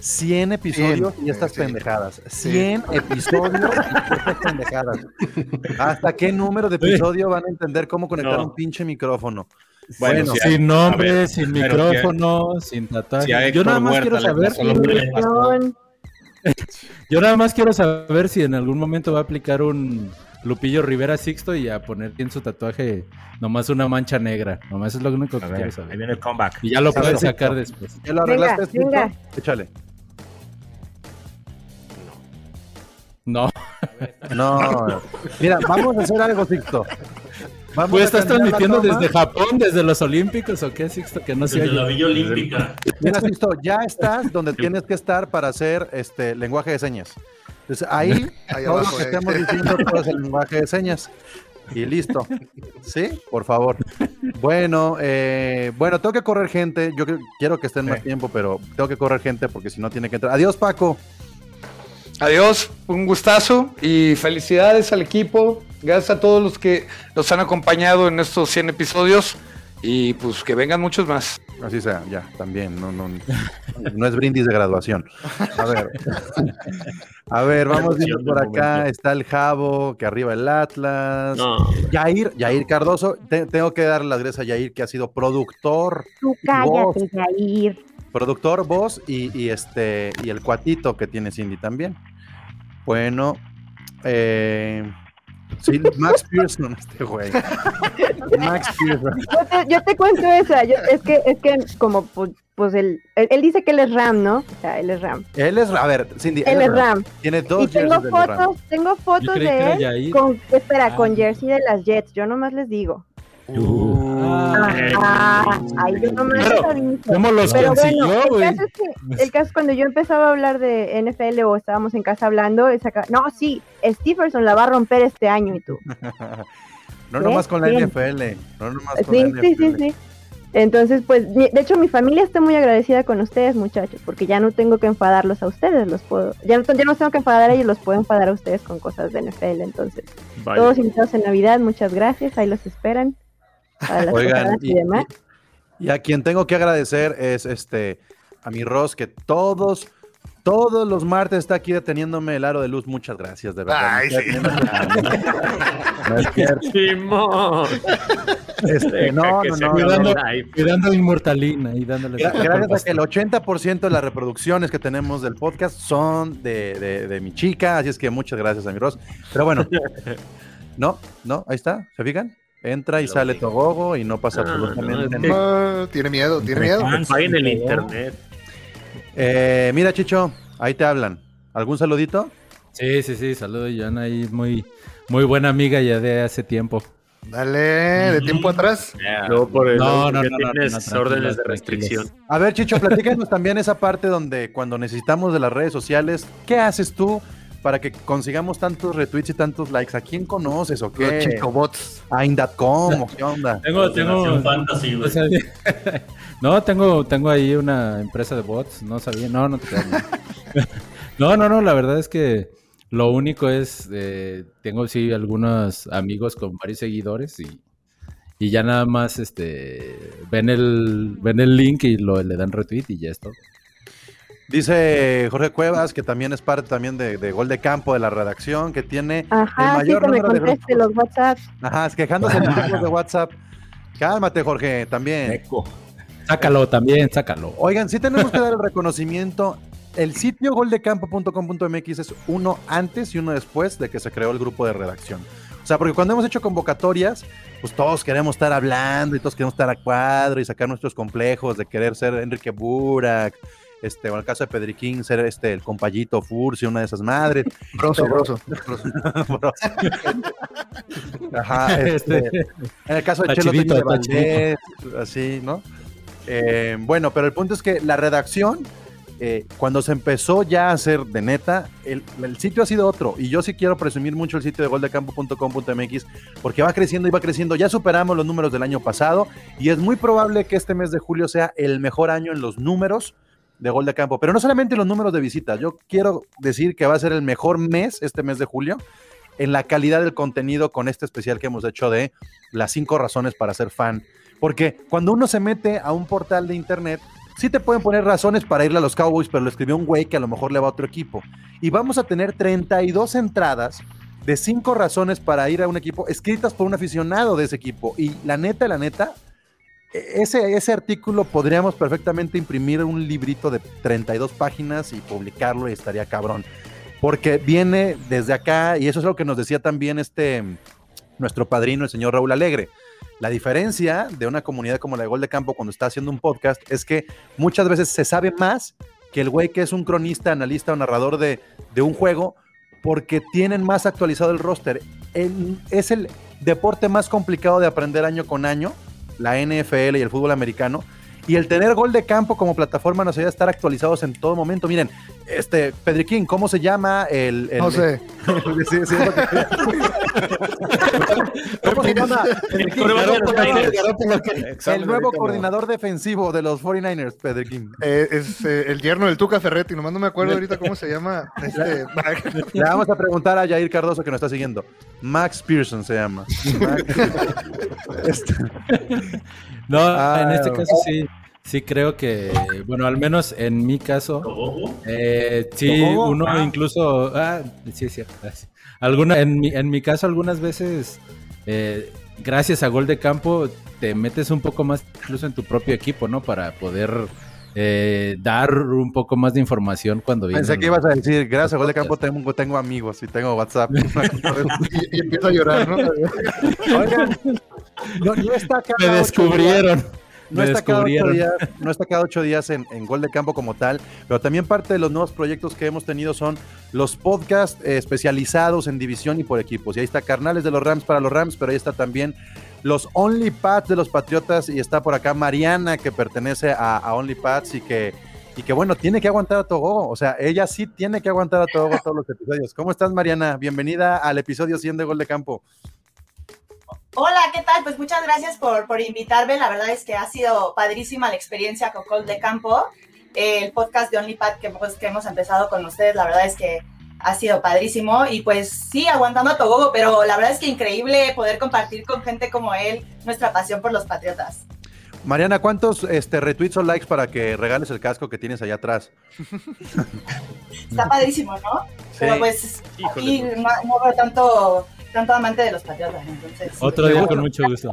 100 episodios y estas pendejadas. 100 episodios y estas pendejadas. ¿Hasta qué número de episodio van a entender cómo conectar un pinche micrófono? Bueno, sin nombre, sin micrófono, sin tatuaje. Yo nada más quiero saber. (laughs) Yo nada más quiero saber si en algún momento va a aplicar un Lupillo Rivera Sixto y a poner en su tatuaje nomás una mancha negra. Nomás es lo único que quiero saber. Ahí viene el comeback. Y ya lo puedes sacar después. ¿Ya lo arreglaste, Sixto? Échale. No. No. Mira, vamos a hacer algo, Sixto. Vamos estás transmitiendo desde Japón, desde los Olímpicos o qué, Sixto? Que no desde la Villa Olímpica. Mira, Sixto, ya estás donde tienes que estar para hacer este lenguaje de señas. Entonces ahí, ahí todo lo que estamos diciendo todo es el lenguaje de señas. Y listo. ¿Sí? Por favor. Bueno, eh, bueno, tengo que correr gente. Yo quiero que estén más tiempo, pero tengo que correr gente porque si no tiene que entrar. Adiós, Paco. Adiós, un gustazo y felicidades al equipo. Gracias a todos los que nos han acompañado en estos 100 episodios y pues que vengan muchos más. Así sea, ya, también, no, no, no es brindis de graduación. A ver, a ver, vamos viendo por acá, está el Jabo, que arriba el Atlas. No. Yair, Yair Cardoso, tengo que dar las gracias a Yair, que ha sido productor. Tú cállate, Yair. Productor, voz y, este, y el cuatito que tiene Cindy también. Bueno, eh, Sí, Max Pearson, (laughs) este güey. Max Pearson. Yo te, cuento esa. es que, es que como pues, pues él, él, dice que él es Ram, ¿no? O sea, él es Ram. Él es, a ver, Cindy. Él, es Ram. Tiene dos y tengo fotos, tengo fotos de él con, espera, con ah. jersey de las Jets. Yo nomás les digo. Uh, ah, ay, yo no me ¿Cómo los Pero consiguió, bueno, el, caso es que, el caso es cuando yo empezaba a hablar de NFL o estábamos en casa hablando, es acá, no, sí, Stevenson la va a romper este año y tú. (laughs) no nomás con la NFL, no nomás con sí, la NFL. Sí, sí, sí. Entonces, pues, de hecho, mi familia está muy agradecida con ustedes, muchachos, porque ya no tengo que enfadarlos a ustedes, los puedo, ya no, ya no tengo que enfadar a ellos, los puedo enfadar a ustedes con cosas de NFL. Entonces, todos invitados en Navidad, muchas gracias, ahí los esperan. Oigan, y, a quien tengo que agradecer es este a mi Ross, que todos, todos los martes está aquí deteniéndome el aro de luz. Muchas gracias, de verdad. Ay, sí. (laughs) no, este, no, no, no, cuidando, cuidando inmortalina y dándole. Gracias a que el 80% de las reproducciones que tenemos del podcast son de, de, de mi chica, así es que muchas gracias a mi Ross. Pero bueno, (laughs) no, no, ahí está, ¿se fijan? Entra y sale Togogo y no pasa ah, absolutamente nada. tiene miedo, tiene miedo. en el internet. Eh, mira, Chicho, ahí te hablan. ¿Algún saludito? Sí, sí, sí, saludo, Joana, ahí muy, muy buena amiga ya de hace tiempo. Dale, de tiempo atrás. no, no, no, no, órdenes de restricción. A ver, Chicho, platícanos también esa parte donde cuando necesitamos de las redes sociales, ¿qué haces tú para que consigamos tantos retweets y tantos likes? ¿A quién conoces o qué? Los chicobots. A Indacom, ¿qué onda? Tengo, tengo. Fantasy, (laughs) no, tengo, tengo ahí una empresa de bots, no sabía, no, no te (laughs) No, no, no, la verdad es que lo único es, eh, tengo sí algunos amigos con varios seguidores y, y ya nada más este ven el ven el link y lo le dan retweet y ya es todo. Dice Jorge Cuevas, que también es parte también de, Gol de Campo de la redacción, que tiene Ajá, el mayor sí, que número me conteste los WhatsApp. Ajá, quejándose de los de WhatsApp. Cálmate, Jorge, también. Eco. Sácalo también, sácalo. Oigan, sí tenemos que dar el reconocimiento. El sitio goldecampo.com.mx es uno antes y uno después de que se creó el grupo de redacción. O sea, porque cuando hemos hecho convocatorias, pues todos queremos estar hablando y todos queremos estar a cuadro y sacar nuestros complejos de querer ser Enrique Burak, este, o en el caso de Pedriquín, ser este, el compayito Fursi, una de esas madres. Broso, (laughs) broso. Ajá, (laughs) este, en el caso de Chelo de Valdés, así, ¿no? Eh, bueno, pero el punto es que la redacción, eh, cuando se empezó ya a hacer de neta, el, sitio ha sido otro. Y yo sí quiero presumir mucho el sitio de goldecampo.com.mx porque va creciendo y va creciendo. Ya superamos los números del año pasado y es muy probable que este mes de julio sea el mejor año en los números de gol de campo. Pero no solamente los números de visitas, yo quiero decir que va a ser el mejor mes, este mes de julio, en la calidad del contenido con este especial que hemos hecho de las cinco razones para ser fan. Porque cuando uno se mete a un portal de internet, sí te pueden poner razones para irle a los Cowboys, pero lo escribió un güey que a lo mejor le va a otro equipo. Y vamos a tener 32 entradas de cinco razones para ir a un equipo escritas por un aficionado de ese equipo. Y la neta, la neta, ese, ese artículo podríamos perfectamente imprimir un librito de 32 páginas y publicarlo y estaría cabrón. Porque viene desde acá, y eso es lo que nos decía también este nuestro padrino, el señor Raúl Alegre. La diferencia de una comunidad como la de Gol de Campo cuando está haciendo un podcast es que muchas veces se sabe más que el güey que es un cronista, analista o narrador de, de un juego, porque tienen más actualizado el roster. es el deporte más complicado de aprender año con año la NFL y el fútbol americano. Y el tener gol de campo como plataforma nos ayuda a estar actualizados en todo momento. Miren, este, Pedriquín, ¿cómo se llama el. no sé. (laughs) (laughs) (laughs) El, nuevo coordinador defensivo de los 49ers, Pedriquín. Eh, es eh, el yerno del Tuca Ferretti, nomás no me acuerdo ahorita cómo se llama. Este, (laughs) Le vamos a preguntar a Jair Cardoso que nos está siguiendo. Max Pearson se llama. (laughs) Este. No, en este caso sí. Sí, creo que, bueno, al menos en mi caso, eh, sí, uno ah. incluso, ah, sí es cierto, alguna, en, mi, en mi caso algunas veces, eh, gracias a gol de campo, te metes un poco más incluso en tu propio equipo, ¿no? Para poder eh, dar un poco más de información cuando viene. Pensé que ibas a decir, gracias a gol de campo tengo, tengo amigos y tengo WhatsApp. (laughs) y, empiezo a llorar, ¿no? (laughs) Oigan, no, está acá Me descubrieron. No está, cada ocho días, no está cada ocho días en, gol de campo como tal, pero también parte de los nuevos proyectos que hemos tenido son los podcasts eh, especializados en división y por equipos. Y ahí está Carnales de los Rams para los Rams, pero ahí está también los Only Pats de los Patriotas y está por acá Mariana que pertenece a, a Only Pats y que, y que bueno, tiene que aguantar a Togo. O sea, ella sí tiene que aguantar a Togo todos los episodios. ¿Cómo estás Mariana? Bienvenida al episodio 100 de Gol de Campo. Hola, ¿qué tal? Pues muchas gracias por, por invitarme. La verdad es que ha sido padrísima la experiencia con Col de Campo. El podcast de OnlyPad que, pues, que hemos empezado con ustedes, la verdad es que ha sido padrísimo. Y pues sí, aguantando a Togogo, pero la verdad es que increíble poder compartir con gente como él nuestra pasión por los patriotas. Mariana, ¿cuántos este, retweets o likes para que regales el casco que tienes allá atrás? Está padrísimo, ¿no? Pero pues aquí no, no veo tanto tanto amante de los patriotas. Entonces, Otro día con mucho gusto.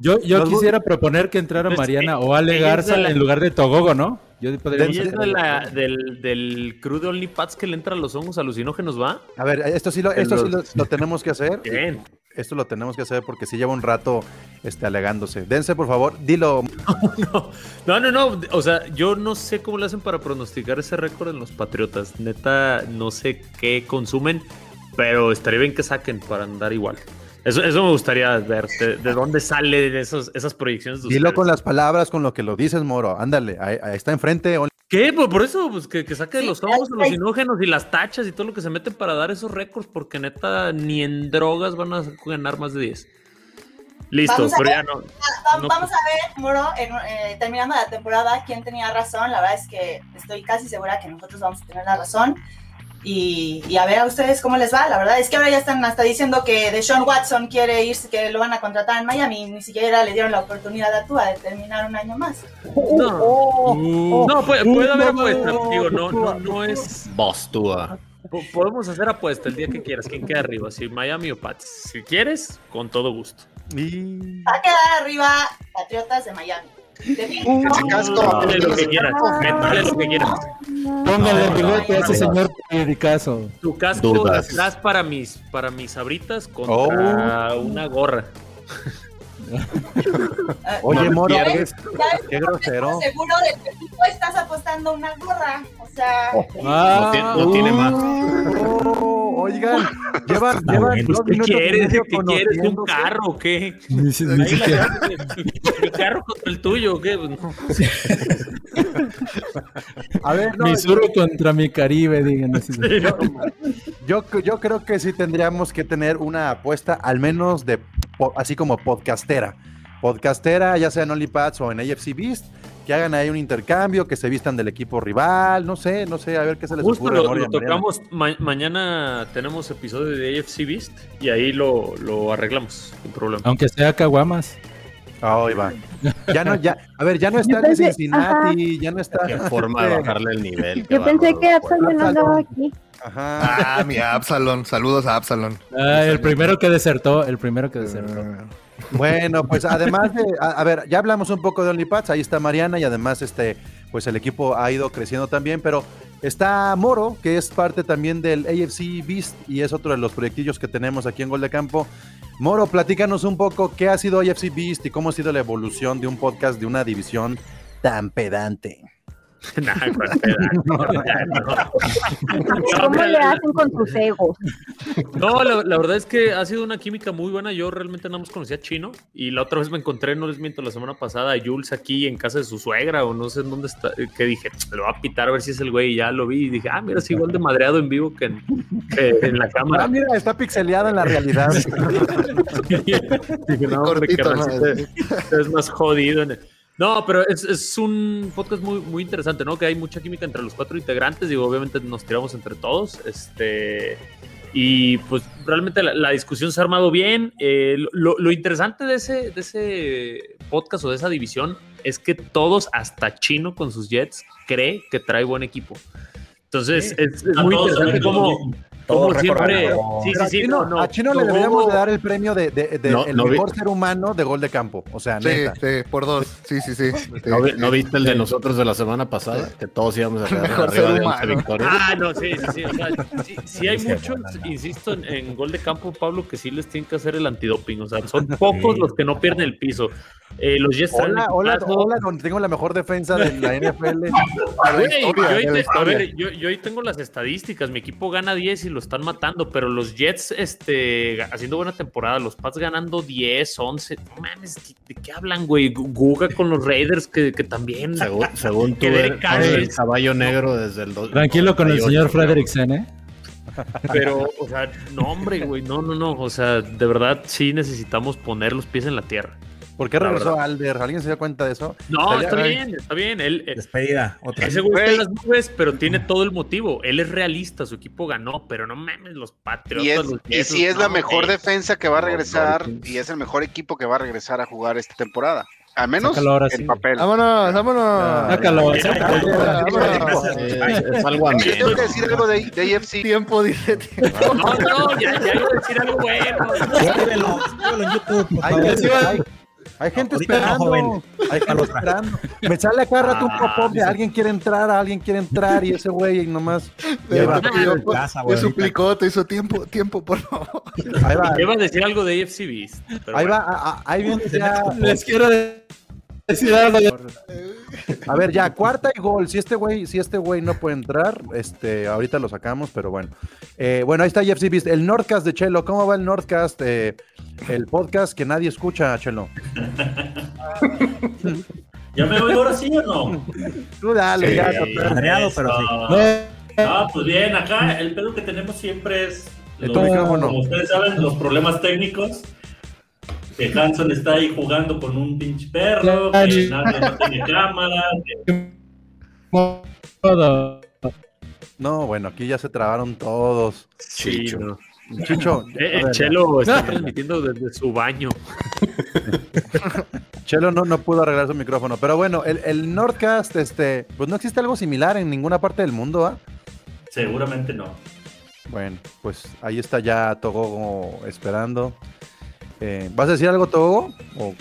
Yo, yo quisiera proponer que entrara pues, Mariana o Ale Garza en lugar de Togogo, ¿no? Yo podría ¿Es de la, del, del crudo Only Pats que le entra a los hongos alucinógenos, va? A ver, esto sí lo, esto sí lo, tenemos que hacer. Bien. Esto lo tenemos que hacer porque sí lleva un rato este, alegándose. Dense, por favor, dilo. (laughs) No, no, no, O sea, yo no sé cómo le hacen para pronosticar ese récord en los Patriotas. Neta, no sé qué consumen pero estaría bien que saquen para andar igual. Eso, eso me gustaría ver, de, dónde salen esos, esas proyecciones. De Dilo con las palabras, con lo que lo dices, Moro. Ándale, ahí, está enfrente. ¿Qué? Pues por eso, pues que, que saque los ojos, los inógenos y las tachas y todo lo que se meten para dar esos récords, porque neta, ni en drogas van a ganar más de 10. Listo, pero ya no, vamos, a ver, Moro, eh, terminando la temporada, quién tenía razón. La verdad es que estoy casi segura que nosotros vamos a tener la razón. Y, a ver a ustedes cómo les va. La verdad es que ahora ya están hasta diciendo que Deshaun Watson quiere irse, que lo van a contratar en Miami. Ni siquiera le dieron la oportunidad a Tua de terminar un año más. No, no puede, haber apuesta. Digo, no, no, no es. Boss Tua. Podemos hacer apuesta el día que quieras, quien quede arriba, si Miami o Pats. Si quieres, con todo gusto. Va a quedar arriba Patriotas de Miami. Uh, lo que quieras, lo que quieras. Póngale el bigote a ese señor periodicazo. Tu casco atrás para mis, para mis abritas contra oh. una gorra. (laughs) Oye, Moro, qué, grosero. Seguro de que tú estás apostando una gorra. O sea, ah, no, tiene, más. Oh, (laughs) oigan, (laughs) llevan, llevan dos ¿Qué quieres? ¿Qué quieres? ¿Un carro o qué? Mi carro contra el tuyo o qué? (laughs) A ver, no, mi sur contra mi Caribe, digan Yo, yo creo que sí tendríamos que tener una apuesta, al menos de así como podcastera. Podcastera, ya sea en OnlyPads o en AFC Beast, que hagan ahí un intercambio, que se vistan del equipo rival, no sé, no sé, a ver qué se les Justo ocurre. Lo, lo tocamos, mañana tenemos episodio de AFC Beast y ahí lo, lo arreglamos, sin problema. Aunque sea Caguamas. Ah, ahí va. Ya no, ya, a ver, ya no está en Cincinnati, ya no está. Qué forma de bajarle el nivel. Yo pensé que Absalon no andaba aquí. Ajá. Ah, mi Absalon. Saludos a Absalon. Ah, el primero que desertó, el primero que desertó. Bueno, pues además de, a, ver, ya hablamos un poco de OnlyPads, ahí está Mariana y además este, pues el equipo ha ido creciendo también, pero está Moro, que es parte también del AFC Beast y es otro de los proyectillos que tenemos aquí en Gol de Campo. Moro, platícanos un poco qué ha sido IFC Beast y cómo ha sido la evolución de un podcast de una división tan pedante. ¿Cómo le hacen con tus egos? No, la, verdad es que ha sido una química muy buena. Yo realmente nada más conocía chino y la otra vez me encontré, no les miento, la semana pasada a Jules aquí en casa de su suegra o no sé en dónde está, que dije, lo va a pitar a ver si es el güey y ya lo vi y dije, ah, mira, es igual de madreado en vivo que en, la (laughs) cámara. Ah, mira, está pixeleado en la realidad. (laughs) (laughs) dije, no, hombre, es más jodido en el... No, pero es, un podcast muy, muy interesante, ¿no? Que hay mucha química entre los cuatro integrantes, digo, obviamente nos tiramos entre todos, este, y pues realmente la, discusión se ha armado bien. Eh, lo, interesante de ese, de ese podcast o de esa división es que todos, hasta Chino con sus Jets, cree que trae buen equipo. Entonces, es, muy interesante cómo, como siempre. Sí, sí, sí. No, no, a Chino le deberíamos de dar el premio de, de, de el mejor ser humano de gol de campo. O sea, sí, neta. Sí, por dos. Sí, sí, sí. (laughs) ¿No, viste el de nosotros de la semana pasada? Que todos íbamos a quedar arriba de 11 victorias. Ah, no, sí, sí, sí. O sea, sí, hay muchos, insisto, en, gol de campo, Pablo, que sí les tienen que hacer el antidoping. O sea, son (laughs) pocos los que no pierden el piso. Eh, los Jets hola, hola, hola, donde tengo la mejor defensa de la NFL. a ver, yo, yo ahí tengo las estadísticas. Mi equipo gana 10 y lo están matando, pero los Jets este, haciendo buena temporada, los Pats ganando 10, 11. No mames, ¿de qué hablan, güey? Guga con los Raiders que, que también. Según, según tú, el, caballo negro desde el. Tranquilo con el señor Frederiksen, ¿eh? Pero, o sea, no, hombre, güey, no, no, no. O sea, de verdad sí necesitamos poner los pies en la tierra. ¿Por qué regresó Alder? ¿Alguien se dio cuenta de eso? No, está bien, está bien. Él, eh, Despedida, otra vez. gusta las nubes, pero tiene todo el motivo. Él es realista, su equipo ganó, pero no mames, los Patriotas. Y, si es la mejor defensa que va a regresar y es el mejor equipo que va a regresar a jugar esta temporada. Al menos en papel. Vámonos, vámonos. Sácalo, Es algo a Yo tengo que decir algo de, de AFC. Tiempo, dice. No, no, ya, ya iba a decir algo bueno. Escríbelo, en YouTube. Hay gente esperando. Hay gente esperando. Me sale acá rato un ah, pop de alguien quiere entrar, alguien quiere entrar y ese güey nomás. Me suplicó, te hizo tiempo, tiempo, por favor. Ahí va. Iba a decir algo de AFC Beast. Ahí va, ahí viene ya. Les quiero decir. A ver, ya, cuarta y gol. Si este güey, si este güey no puede entrar, este, ahorita lo sacamos, pero bueno. Eh, bueno, ahí está AFC Beast. El Nordcast de Chelo, ¿cómo va el Nordcast? Eh, el podcast que nadie escucha, Chelo. (laughs) ¿Ya me voy ahora sí o no? Tú dale, ya. pero sí. Ah, pues bien, acá el pedo que tenemos siempre es, como ustedes saben, los problemas técnicos. Que Hanson está ahí jugando con un pinche perro, que nadie no tiene cámara. No, bueno, aquí ya se trabaron todos. Chicho. Chicho. (laughs) Eh, eh, Chelo está transmitiendo desde su baño. (laughs) Chelo no, no pudo arreglar su micrófono. Pero bueno, el, el Nordcast, este, pues no existe algo similar en ninguna parte del mundo, ¿ah? Seguramente no. Bueno, pues ahí está ya Togo esperando. Eh, ¿Vas a decir algo, Togo? ¿O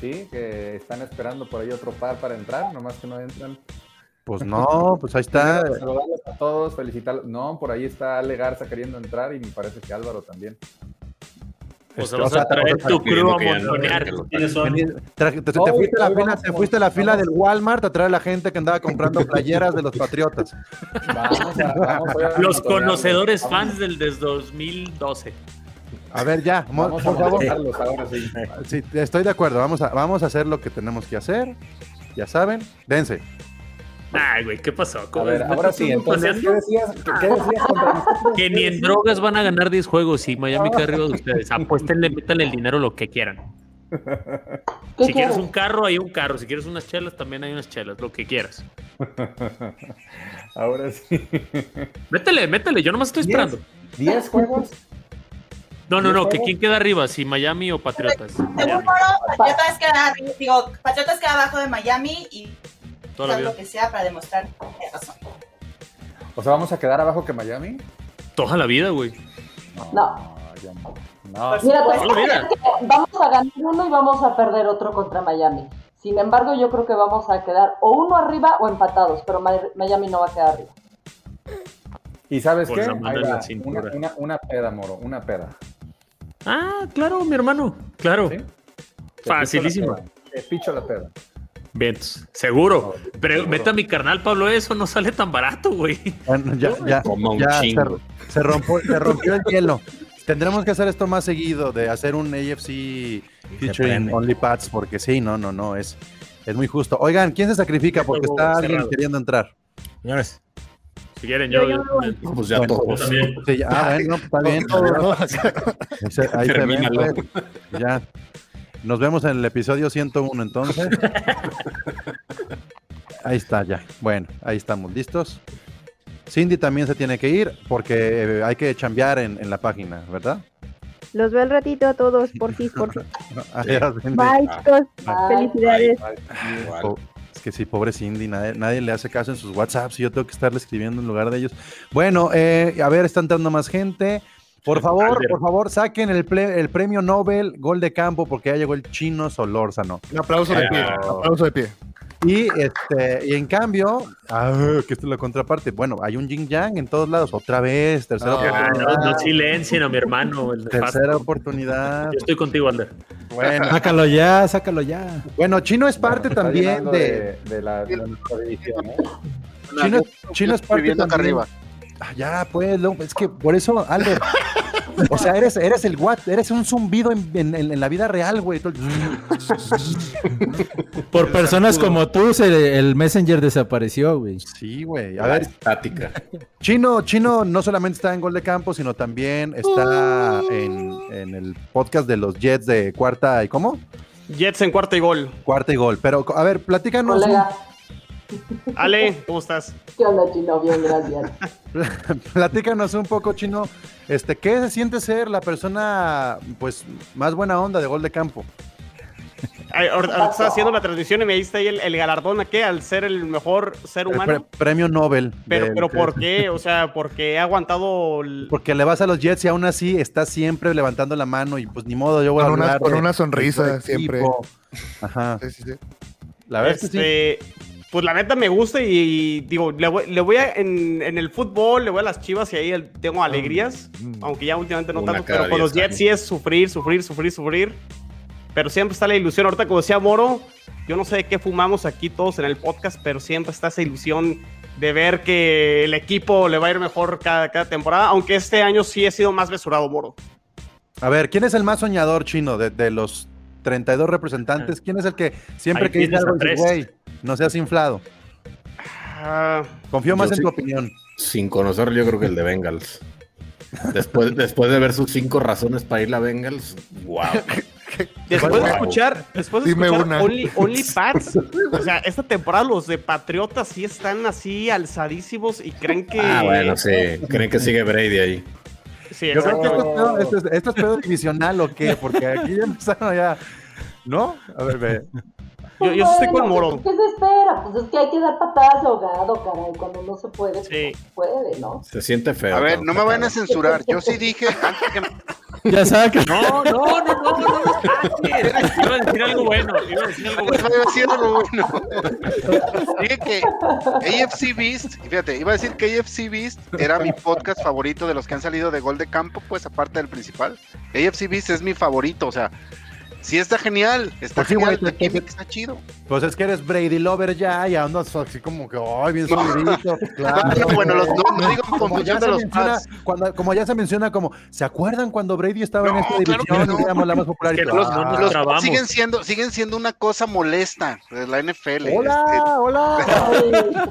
Sí, que están esperando por ahí otro par para entrar, nomás que no entran. Pues no, pues ahí está. Saludarlos a todos, felicitarlos. No, por ahí está Ale Garza queriendo entrar y me parece que Álvaro también. Pues o sea, a traer tu crew a montonear. Te, fuiste a la fila, te fuiste a la fila del Walmart a traer a la gente que andaba comprando (laughs) playeras de los Patriotas. Vamos a, vamos a los conocedores fans del desde 2012. A ver, ya, vamos por favor. Ahora sí. sí. estoy de acuerdo. Vamos a, vamos a hacer lo que tenemos que hacer. Ya saben, dense. Ay, güey, ¿qué pasó? A ver, ahora sí, entonces, ¿qué decías, ¿qué decías contra (laughs) Que ni en drogas van a ganar 10 juegos y Miami queda arriba de ustedes. Apuéstenle, métanle el dinero lo que quieran. (laughs) Si quieres un carro, hay un carro. Si quieres unas chelas, también hay unas chelas, lo que quieras. (laughs) Ahora sí. Métele, métele, yo nomás estoy esperando. ¿10 juegos? No, no, no, que quién queda arriba, si Miami o Patriotas. Según Patriotas queda arriba, digo, Patriotas queda abajo de Miami y todo lo que sea para demostrar que razón. O sea, ¿vamos a quedar abajo que Miami? Toda la vida, güey. No. no. no. Mira, vamos a ganar uno y vamos a perder otro contra Miami. Sin embargo, yo creo que vamos a quedar o uno arriba o empatados, pero Miami no va a quedar arriba. ¿Y sabes qué? Una, una, peda, Moro, una peda. Ah, claro, mi hermano. Claro. Facilísimo. Te picho la peda. Bien, seguro. Pero meta mi carnal, Pablo, eso no sale tan barato, güey. ya, ya, ya se, rompió, se rompió el hielo. Tendremos que hacer esto más seguido, de hacer un AFC featuring OnlyPads, porque sí, no, no, no, es, es muy justo. Oigan, ¿quién se sacrifica? Porque está alguien queriendo entrar. Señores. Si quieren, yo. yo, pues ya todos. También. Sí, ya, ah, bueno, está bien. (laughs) ahí se ven, pues, ya. Nos vemos en el episodio 101 entonces. (laughs) ahí está ya. Bueno, ahí estamos listos. Cindy también se tiene que ir porque eh, hay que chambear en, en la página, ¿verdad? Los veo al ratito a todos, por fin, por (laughs) fin. Bye, chicos. Felicidades. Es que sí, pobre Cindy, nadie, le hace caso en sus WhatsApps y yo tengo que estarle escribiendo en lugar de ellos. Bueno, eh, a ver, está entrando más gente. Por favor, por favor, saquen el, el, premio Nobel Gol de Campo porque ya llegó el chino Solórzano. Un aplauso de pie, un aplauso de pie. Y, este, y en cambio, ah, que esto es la contraparte. Bueno, hay un yin yang en todos lados. Otra vez, tercera oportunidad. No, no silencien mi hermano. tercera oportunidad. Yo estoy contigo, Ander. Bueno. Sácalo ya, sácalo ya. Bueno, Chino es parte también de, de, la, de división. ¿eh? Chino, Chino es parte también. arriba. Ah, ya, pues, es que por eso, Albert. O sea, eres, eres el what, eres un zumbido en, la vida real, güey. (laughs) por personas como tú, el Messenger desapareció, güey. Sí, güey. A ver. Estática. Chino, Chino no solamente está en Gol de Campo, sino también está en, el podcast de los Jets de cuarta y ¿cómo? Jets en cuarta y gol. Cuarta y gol. Pero, a ver, platícanos. Ale, ¿cómo estás? ¿Qué onda, Chino? Bien, gracias. (laughs) Platícanos un poco, Chino. Este, ¿Qué se siente ser la persona pues más buena onda de gol de campo? ahora, estás haciendo la transmisión y me diste ahí el, galardón a qué, al ser el mejor ser humano. premio Nobel. Pero, pero ¿por qué? O sea, porque he aguantado. Porque le vas a los Jets y aún así estás siempre levantando la mano y pues ni modo, yo voy a hablar. Con una sonrisa siempre. Ajá. Sí, sí, sí. La verdad es que sí. Este, pues la neta me gusta y, digo, le voy, a, en, el fútbol, le voy a las chivas y ahí tengo alegrías, mm. aunque ya últimamente no tanto, pero con los Jets sí es sufrir, sufrir, sufrir, sufrir. Pero siempre está la ilusión, ahorita como decía Moro, yo no sé de qué fumamos aquí todos en el podcast, pero siempre está esa ilusión de ver que el equipo le va a ir mejor cada, temporada, aunque este año sí he sido más mesurado, Moro. A ver, ¿quién es el más soñador chino de, de los 32 representantes? ¿Quién es el que siempre que dice algo güey, no seas inflado. Ah, Confío más en tu opinión. Sin conocerlo, yo creo que el de Bengals. Después, (laughs) después de ver sus cinco razones para ir a Bengals, wow. (laughs) Después de escuchar, después de escuchar Only, Only (laughs) Pats, o sea, esta temporada los de Patriotas sí están así alzadísimos y creen que. Ah, bueno, sí. Creen que sigue Brady ahí. Sí, Yo creo que esto es, pedo, esto, es, esto es pedo divisional o qué, porque aquí ya empezaron ya. ¿No? A ver, ve. Yo, yo estoy con Moro. ¿Qué se espera? Pues es que hay que dar patadas de ahogado, caray. Cuando no se puede, pues Sí. no se puede, ¿no? Se siente feo. A ver, no me vayan a censurar. Yo sí dije antes que Ya saben que. No, no, no, no, no, no. Iba a decir algo bueno. Iba a decir algo bueno. iba a decir algo bueno. Dije que AFC Beast, fíjate, iba a decir que AFC Beast era mi podcast favorito de los que han salido de gol de campo, pues aparte del principal. AFC Beast es mi favorito, o sea, sí está genial, está Pues sí, genial, güey, la te- química está chido. Pues es que eres Brady Lover ya y andas así como que, ay, bien (laughs) subidito. Claro. No, bueno, los- no, no digo como ya de los menciona, cuando, como ya se menciona como, ¿se acuerdan cuando Brady estaba en esta claro división? que no. la más popular Es que los- ah, siguen siendo, siguen siendo una cosa molesta de la NFL. Hola, este. hola.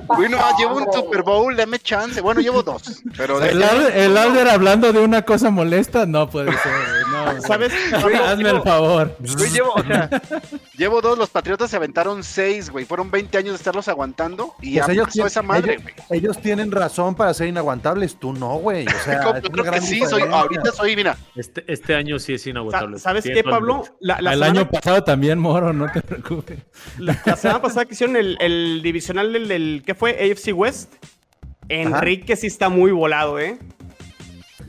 (laughs) Uy, no, llevo un Super Bowl, dame chance. Bueno, llevo dos, pero de- El, Al- el Alder hablando de una cosa molesta, no puede ser. No, ¿Sabes? Hazme el favor. Güey, llevo, o sea, (laughs) llevo dos, los Patriotas se aventaron seis, güey. Fueron 20 años de estarlos aguantando y Pues ellos, esa madre, ellos, güey. ellos tienen razón para ser inaguantables, tú no, güey. O (laughs) sea, una que sí, soy, ahorita soy, mira, Este, este año sí es inaguantable. Sa- ¿Sabes qué, Pablo? La, la el semana, año pasado también, Moro, no te preocupes. la, la semana pasada que hicieron el, el divisional del, del- ¿qué fue? AFC West. Enrique sí está muy volado, ¿eh?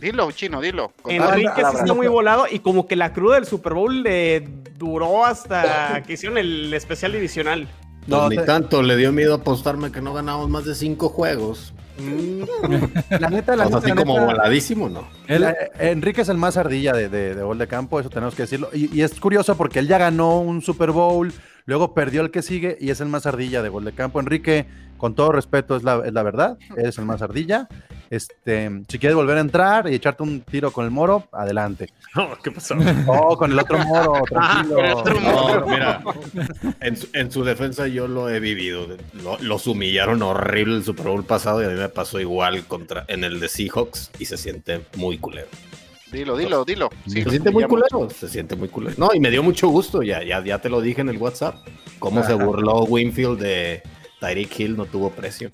Dilo, chino, dilo. Enrique sí está muy volado y como que la cruda del Super Bowl le duró hasta que hicieron el especial divisional. Pues No, ni te- tanto, le dio miedo apostarme que no ganamos más de cinco juegos. La neta, la O sea, neta, así la como neta, voladísimo, ¿no? Enrique es el más ardilla de, de, de gol de campo, eso tenemos que decirlo. Y, y es curioso porque él ya ganó un Super Bowl, luego perdió el que sigue y es el más ardilla de gol de campo. Enrique, con todo respeto, es la, es la verdad, eres el más ardilla. Este, si quieres volver a entrar y echarte un tiro con el moro, adelante. No, (laughs) ¿qué pasó? Oh, con el otro moro, tranquilo. con el otro moro. No, mira, en su, en su defensa yo lo he vivido. Lo- los humillaron horrible el Super Bowl pasado y a mí me pasó igual contra en el de Seahawks y se siente muy culero. Dilo, dilo, dilo. Sí, se siente muy culero, se siente muy culero. No, y me dio mucho gusto, ya, ya, ya te lo dije en el WhatsApp, cómo se Ajá. burló Winfield de Tyreek Hill, no tuvo precio.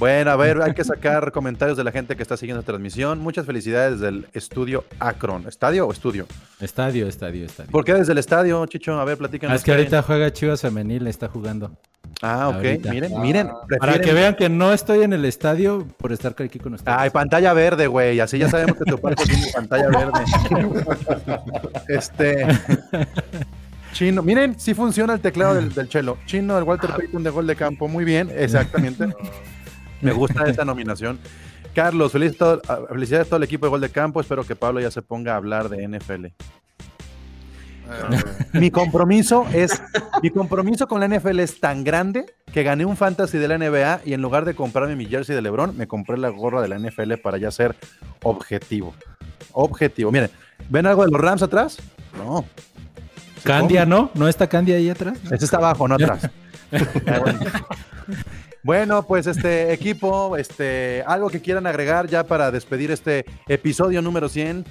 Bueno, a ver, hay que sacar (laughs) comentarios de la gente que está siguiendo esta transmisión. Muchas felicidades del estudio Akron. ¿Estadio o estudio? Estadio, estadio, estadio. ¿Por qué desde el estadio, Chicho? A ver, platícanos. Es que qué- ahorita juega Chivas Femenil, está jugando. Ah, ok. ahorita. Miren, miren. Para que vean que no estoy en el estadio por estar aquí con ustedes. Ay, pantalla verde, güey. Así ya sabemos que tu parte tiene (laughs) pantalla verde. (laughs) este. Chino, miren, sí funciona el teclado del, del Chelo. Chino, el Walter Payton de gol de campo. Muy bien, (laughs) exactamente. (laughs) Me gusta esta nominación. Carlos, feliz todo- ah, felicidades a todo el equipo de gol de campo. Espero que Pablo ya se ponga a hablar de NFL. Mi compromiso es, (laughs) mi compromiso con la NFL es tan grande que gané un fantasy de la NBA y en lugar de comprarme mi jersey de LeBron, me compré la gorra de la NFL para ya ser objetivo. Objetivo. Miren, ¿ven algo de los Rams atrás? No. Candia, ¿no? ¿No está Candia ahí atrás? Este está abajo, no atrás. Bueno. (laughs) Bueno, pues este equipo, este, algo que quieran agregar ya para despedir este episodio número 100.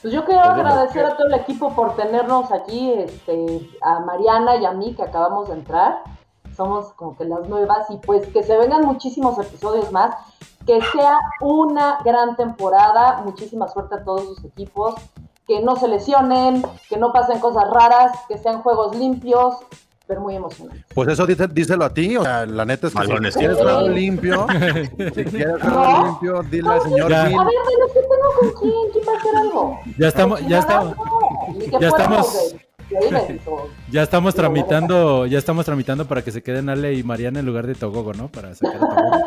Pues yo quiero agradecer a todo el equipo por tenernos aquí, este, a Mariana y a mí que acabamos de entrar. Somos como que las nuevas y pues que se vengan muchísimos episodios más. Que sea una gran temporada. Muchísima suerte a todos sus equipos. Que no se lesionen, que no pasen cosas raras, que sean juegos limpios, pero muy emocionantes. Pues eso dice- díselo a ti, o sea, la neta es que si quieres juego. limpio, (laughs) si quieres juego No. limpio, dile al señor Ya. A ver, pero es que tengo con quién, ¿quién va a hacer algo? Ya estamos, ya estamos, No, ni que ya estamos- de- de de- (laughs) ya estamos tramitando, ya estamos tramitando para que se queden Ale y Mariana en lugar de Togogo, ¿no? Para sacar a Togogo.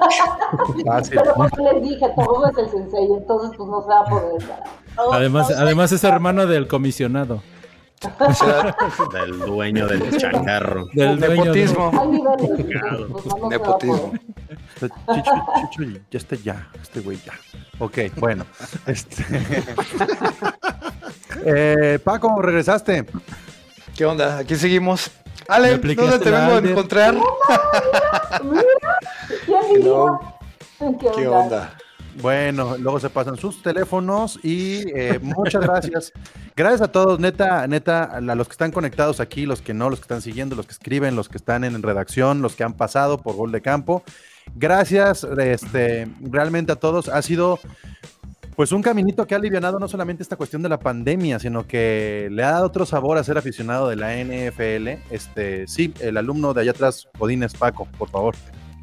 (laughs) Fácil. Pero como les dije, todo es el sensei, entonces pues no se va a poder. Además, además es hermano del comisionado. (laughs) Del dueño del changarro. Del dueño de- Nepotismo. Pues a Nepotismo. poder. Este Chicho, Chicho, ya este ya, este güey ya. Ok, bueno. Este... Eh, Paco, regresaste. ¿Qué onda? Aquí seguimos. ¿Me Ale, ¿dónde te vengo a encontrar? ¿Qué, ¿Qué onda? onda? Bueno, luego se pasan sus teléfonos y eh, muchas gracias. Gracias a todos, neta, neta, a los que están conectados aquí, los que no, los que están siguiendo, los que escriben, los que están en redacción, los que han pasado por gol de campo. Gracias, este, realmente a todos. Ha sido pues un caminito que ha aliviado no solamente esta cuestión de la pandemia, sino que le ha dado otro sabor a ser aficionado de la NFL. Este, sí, el alumno de allá atrás, Godínez Paco, por favor.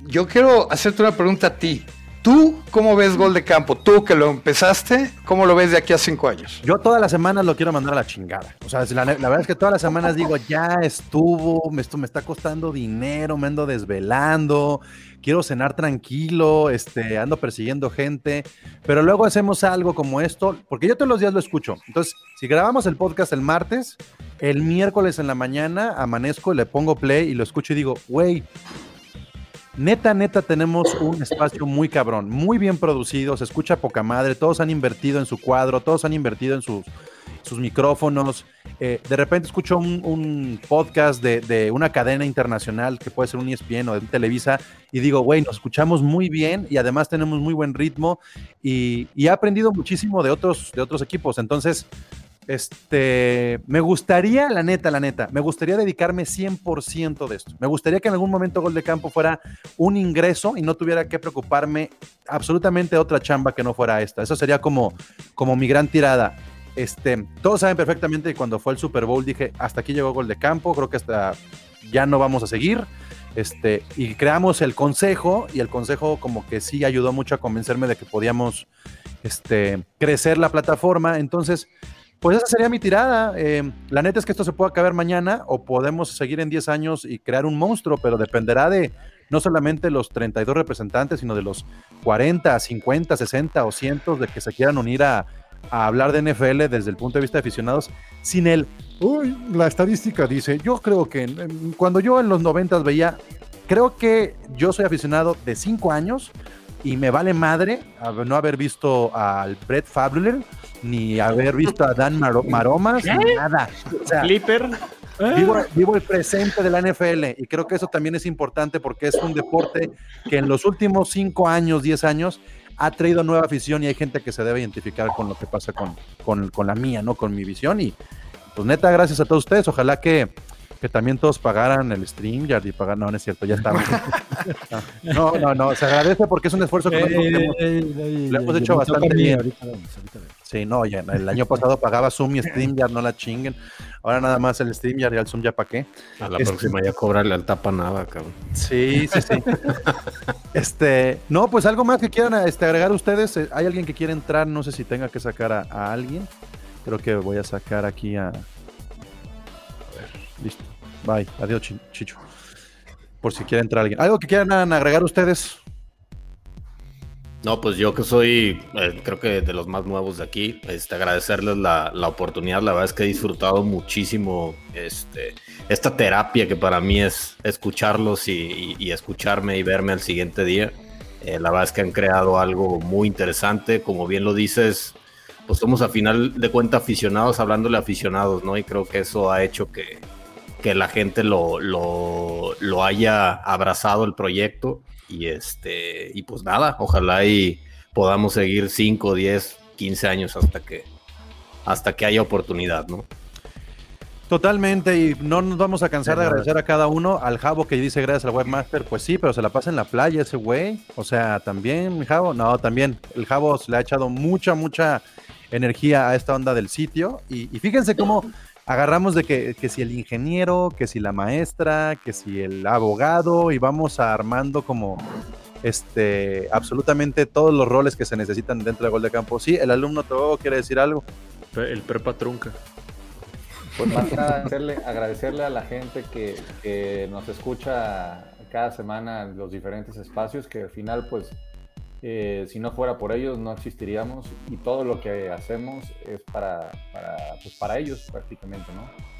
Yo quiero hacerte una pregunta a ti. ¿Tú cómo ves gol de campo? Tú que lo empezaste, ¿cómo lo ves de aquí a cinco años? Yo todas las semanas lo quiero mandar a la chingada. O sea, la, verdad es que todas las semanas digo, ya estuvo, esto me está costando dinero, me ando desvelando, quiero cenar tranquilo, este, ando persiguiendo gente, pero luego hacemos algo como esto, porque yo todos los días lo escucho. Entonces, si grabamos el podcast el martes, el miércoles en la mañana amanezco, le pongo play y lo escucho y digo, güey, Neta, neta, tenemos un espacio muy cabrón, muy bien producido, se escucha poca madre, todos han invertido en su cuadro, todos han invertido en sus, sus micrófonos. Eh, de repente escucho un, podcast de, una cadena internacional que puede ser un ESPN o de Televisa y digo, güey, nos escuchamos muy bien y además tenemos muy buen ritmo y, y he aprendido muchísimo de otros, de otros equipos. Entonces, este, me gustaría, la neta, la neta, me gustaría dedicarme 100% de esto. Me gustaría que en algún momento Gol de Campo fuera un ingreso y no tuviera que preocuparme absolutamente otra chamba que no fuera esta. Eso sería como, como mi gran tirada. Este, todos saben perfectamente que cuando fue el Super Bowl dije, hasta aquí llegó Gol de Campo, creo que hasta ya no vamos a seguir. Este, y creamos el consejo y el consejo como que sí ayudó mucho a convencerme de que podíamos este, crecer la plataforma. Entonces, pues esa sería mi tirada. Eh, la neta es que esto se puede acabar mañana o podemos seguir en 10 años y crear un monstruo, pero dependerá de no solamente los 32 representantes, sino de los 40, 50, 60 o cientos de que se quieran unir a, hablar de NFL desde el punto de vista de aficionados, sin el, uy, la estadística dice, yo creo que cuando yo en los 90 veía, creo que yo soy aficionado de 5 años y me vale madre no haber visto al Brett Fabler ni haber visto a Dan Maromas, ni nada. O sea, Flipper. Vivo, el presente de la NFL y creo que eso también es importante porque es un deporte que en los últimos 5 años, 10 años, ha traído nueva afición y hay gente que se debe identificar con lo que pasa con, con, con la mía, ¿no? Con mi visión. Y pues neta, gracias a todos ustedes. Ojalá que que también todos pagaran el stream y pagar, no, no es cierto, ya estamos. (laughs) no, no, no, se agradece porque es un esfuerzo que lo hemos hecho bastante bien. Sí, no, ya el año pasado pagaba Zoom y StreamYard, no la chinguen. Ahora nada más el StreamYard y el Zoom ya para qué. A la próxima ya cobrarle al tapa nada, cabrón. Sí, sí, sí. (laughs) este, no, pues algo más que quieran este, agregar ustedes. Eh, ¿Hay alguien que quiere entrar? No sé si tenga que sacar a alguien. Creo que voy a sacar aquí a, Listo. Bye. Adiós, Chicho. Por si quiere entrar alguien. ¿Algo que quieran agregar ustedes? No, pues yo que soy, eh, creo que de los más nuevos de aquí, este, agradecerles la, oportunidad. La verdad es que he disfrutado muchísimo este, esta terapia que para mí es escucharlos y, escucharme y verme al siguiente día. Eh, la verdad es que han creado algo muy interesante. Como bien lo dices, pues somos a final de cuentas aficionados hablándole aficionados, ¿no? Y creo que eso ha hecho que, que la gente lo, lo, haya abrazado el proyecto y este y pues nada, ojalá y podamos seguir 5, 10, 15 años hasta que hasta que haya oportunidad, ¿no? Totalmente, y no nos vamos a cansar de agradecer a cada uno. Al Javo que dice gracias al webmaster, pues sí, pero se la pasa en la playa ese güey. O sea, también, Javo, no, también. El Javo le ha echado mucha, mucha energía a esta onda del sitio. Y, y fíjense cómo agarramos de que, que, si el ingeniero, que si la maestra, que si el abogado, y vamos armando como este absolutamente todos los roles que se necesitan dentro de Gol de Campo. Sí, el alumno todo quiere decir algo. El prepa trunca. Pues más que agradecerle, agradecerle a la gente que, que nos escucha cada semana en los diferentes espacios, que al final pues eh, si no fuera por ellos no existiríamos y todo lo que hacemos es para, para, pues para ellos prácticamente, ¿no?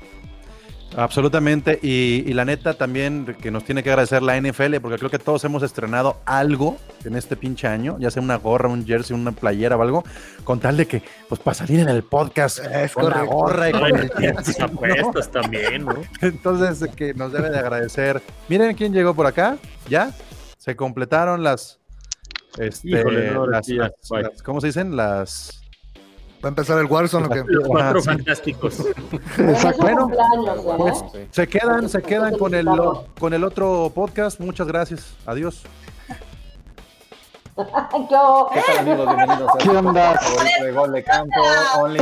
Absolutamente, y, la neta también que nos tiene que agradecer la NFL, porque creo que todos hemos estrenado algo en este pinche año, ya sea una gorra, un jersey, una playera o algo, con tal de que, pues para salir en el podcast es con la gorra y con el jersey, apuestas también, ¿no? (laughs) Entonces, que nos debe de agradecer. Miren quién llegó por acá, ya, se completaron las Este, ¿Cómo se dicen? Las ¿Va a empezar el Warzone o qué? Los cuatro fantásticos. (laughs) Exacto. Bueno, pues, se quedan, se quedan con el, con el otro podcast. Muchas gracias. Adiós. (laughs) ¿Qué, ¿Qué tal amigos? Bienvenidos a ¿Qué onda? de Gol de Campo. Only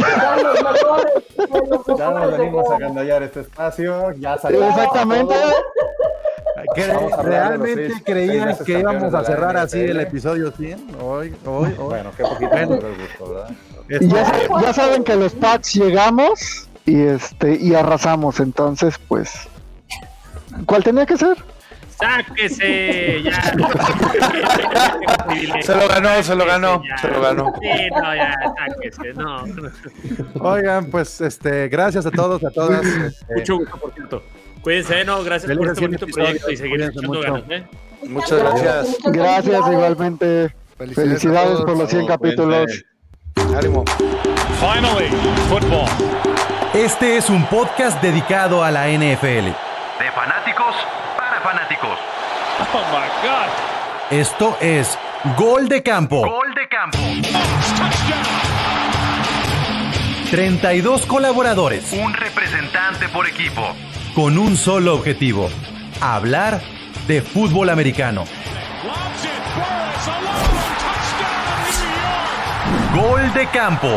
ya nos venimos a gandallar este espacio. Ya salió. Exactamente. ¿Realmente creías que íbamos a cerrar así el episodio 100? Hoy, hoy, hoy. Bueno, qué poquito bueno. gusto, ¿verdad? Ya, ya, saben que los packs llegamos y este y arrasamos, entonces pues ¿cuál tenía que ser? ¡Sáquese! Ya. se lo ganó, se lo ganó, se lo ganó. Sí, no, ya, sáquese, no. Oigan, pues este, gracias a todos, a todas. Este, Mucho gusto, por cierto. Cuídense, no, gracias por este bonito proyecto y seguir escuchando ganas, ¿eh? Muchas gracias. Gracias igualmente. Felicidades, por los 100 capítulos. Ánimo. Finally, football. Este es un podcast dedicado a la NFL. De fanáticos para fanáticos. Oh my God. Esto es Gol de Campo. Gol de Campo. 32 colaboradores. Un representante por equipo. Con un solo objetivo. Hablar de fútbol americano. Gol de campo.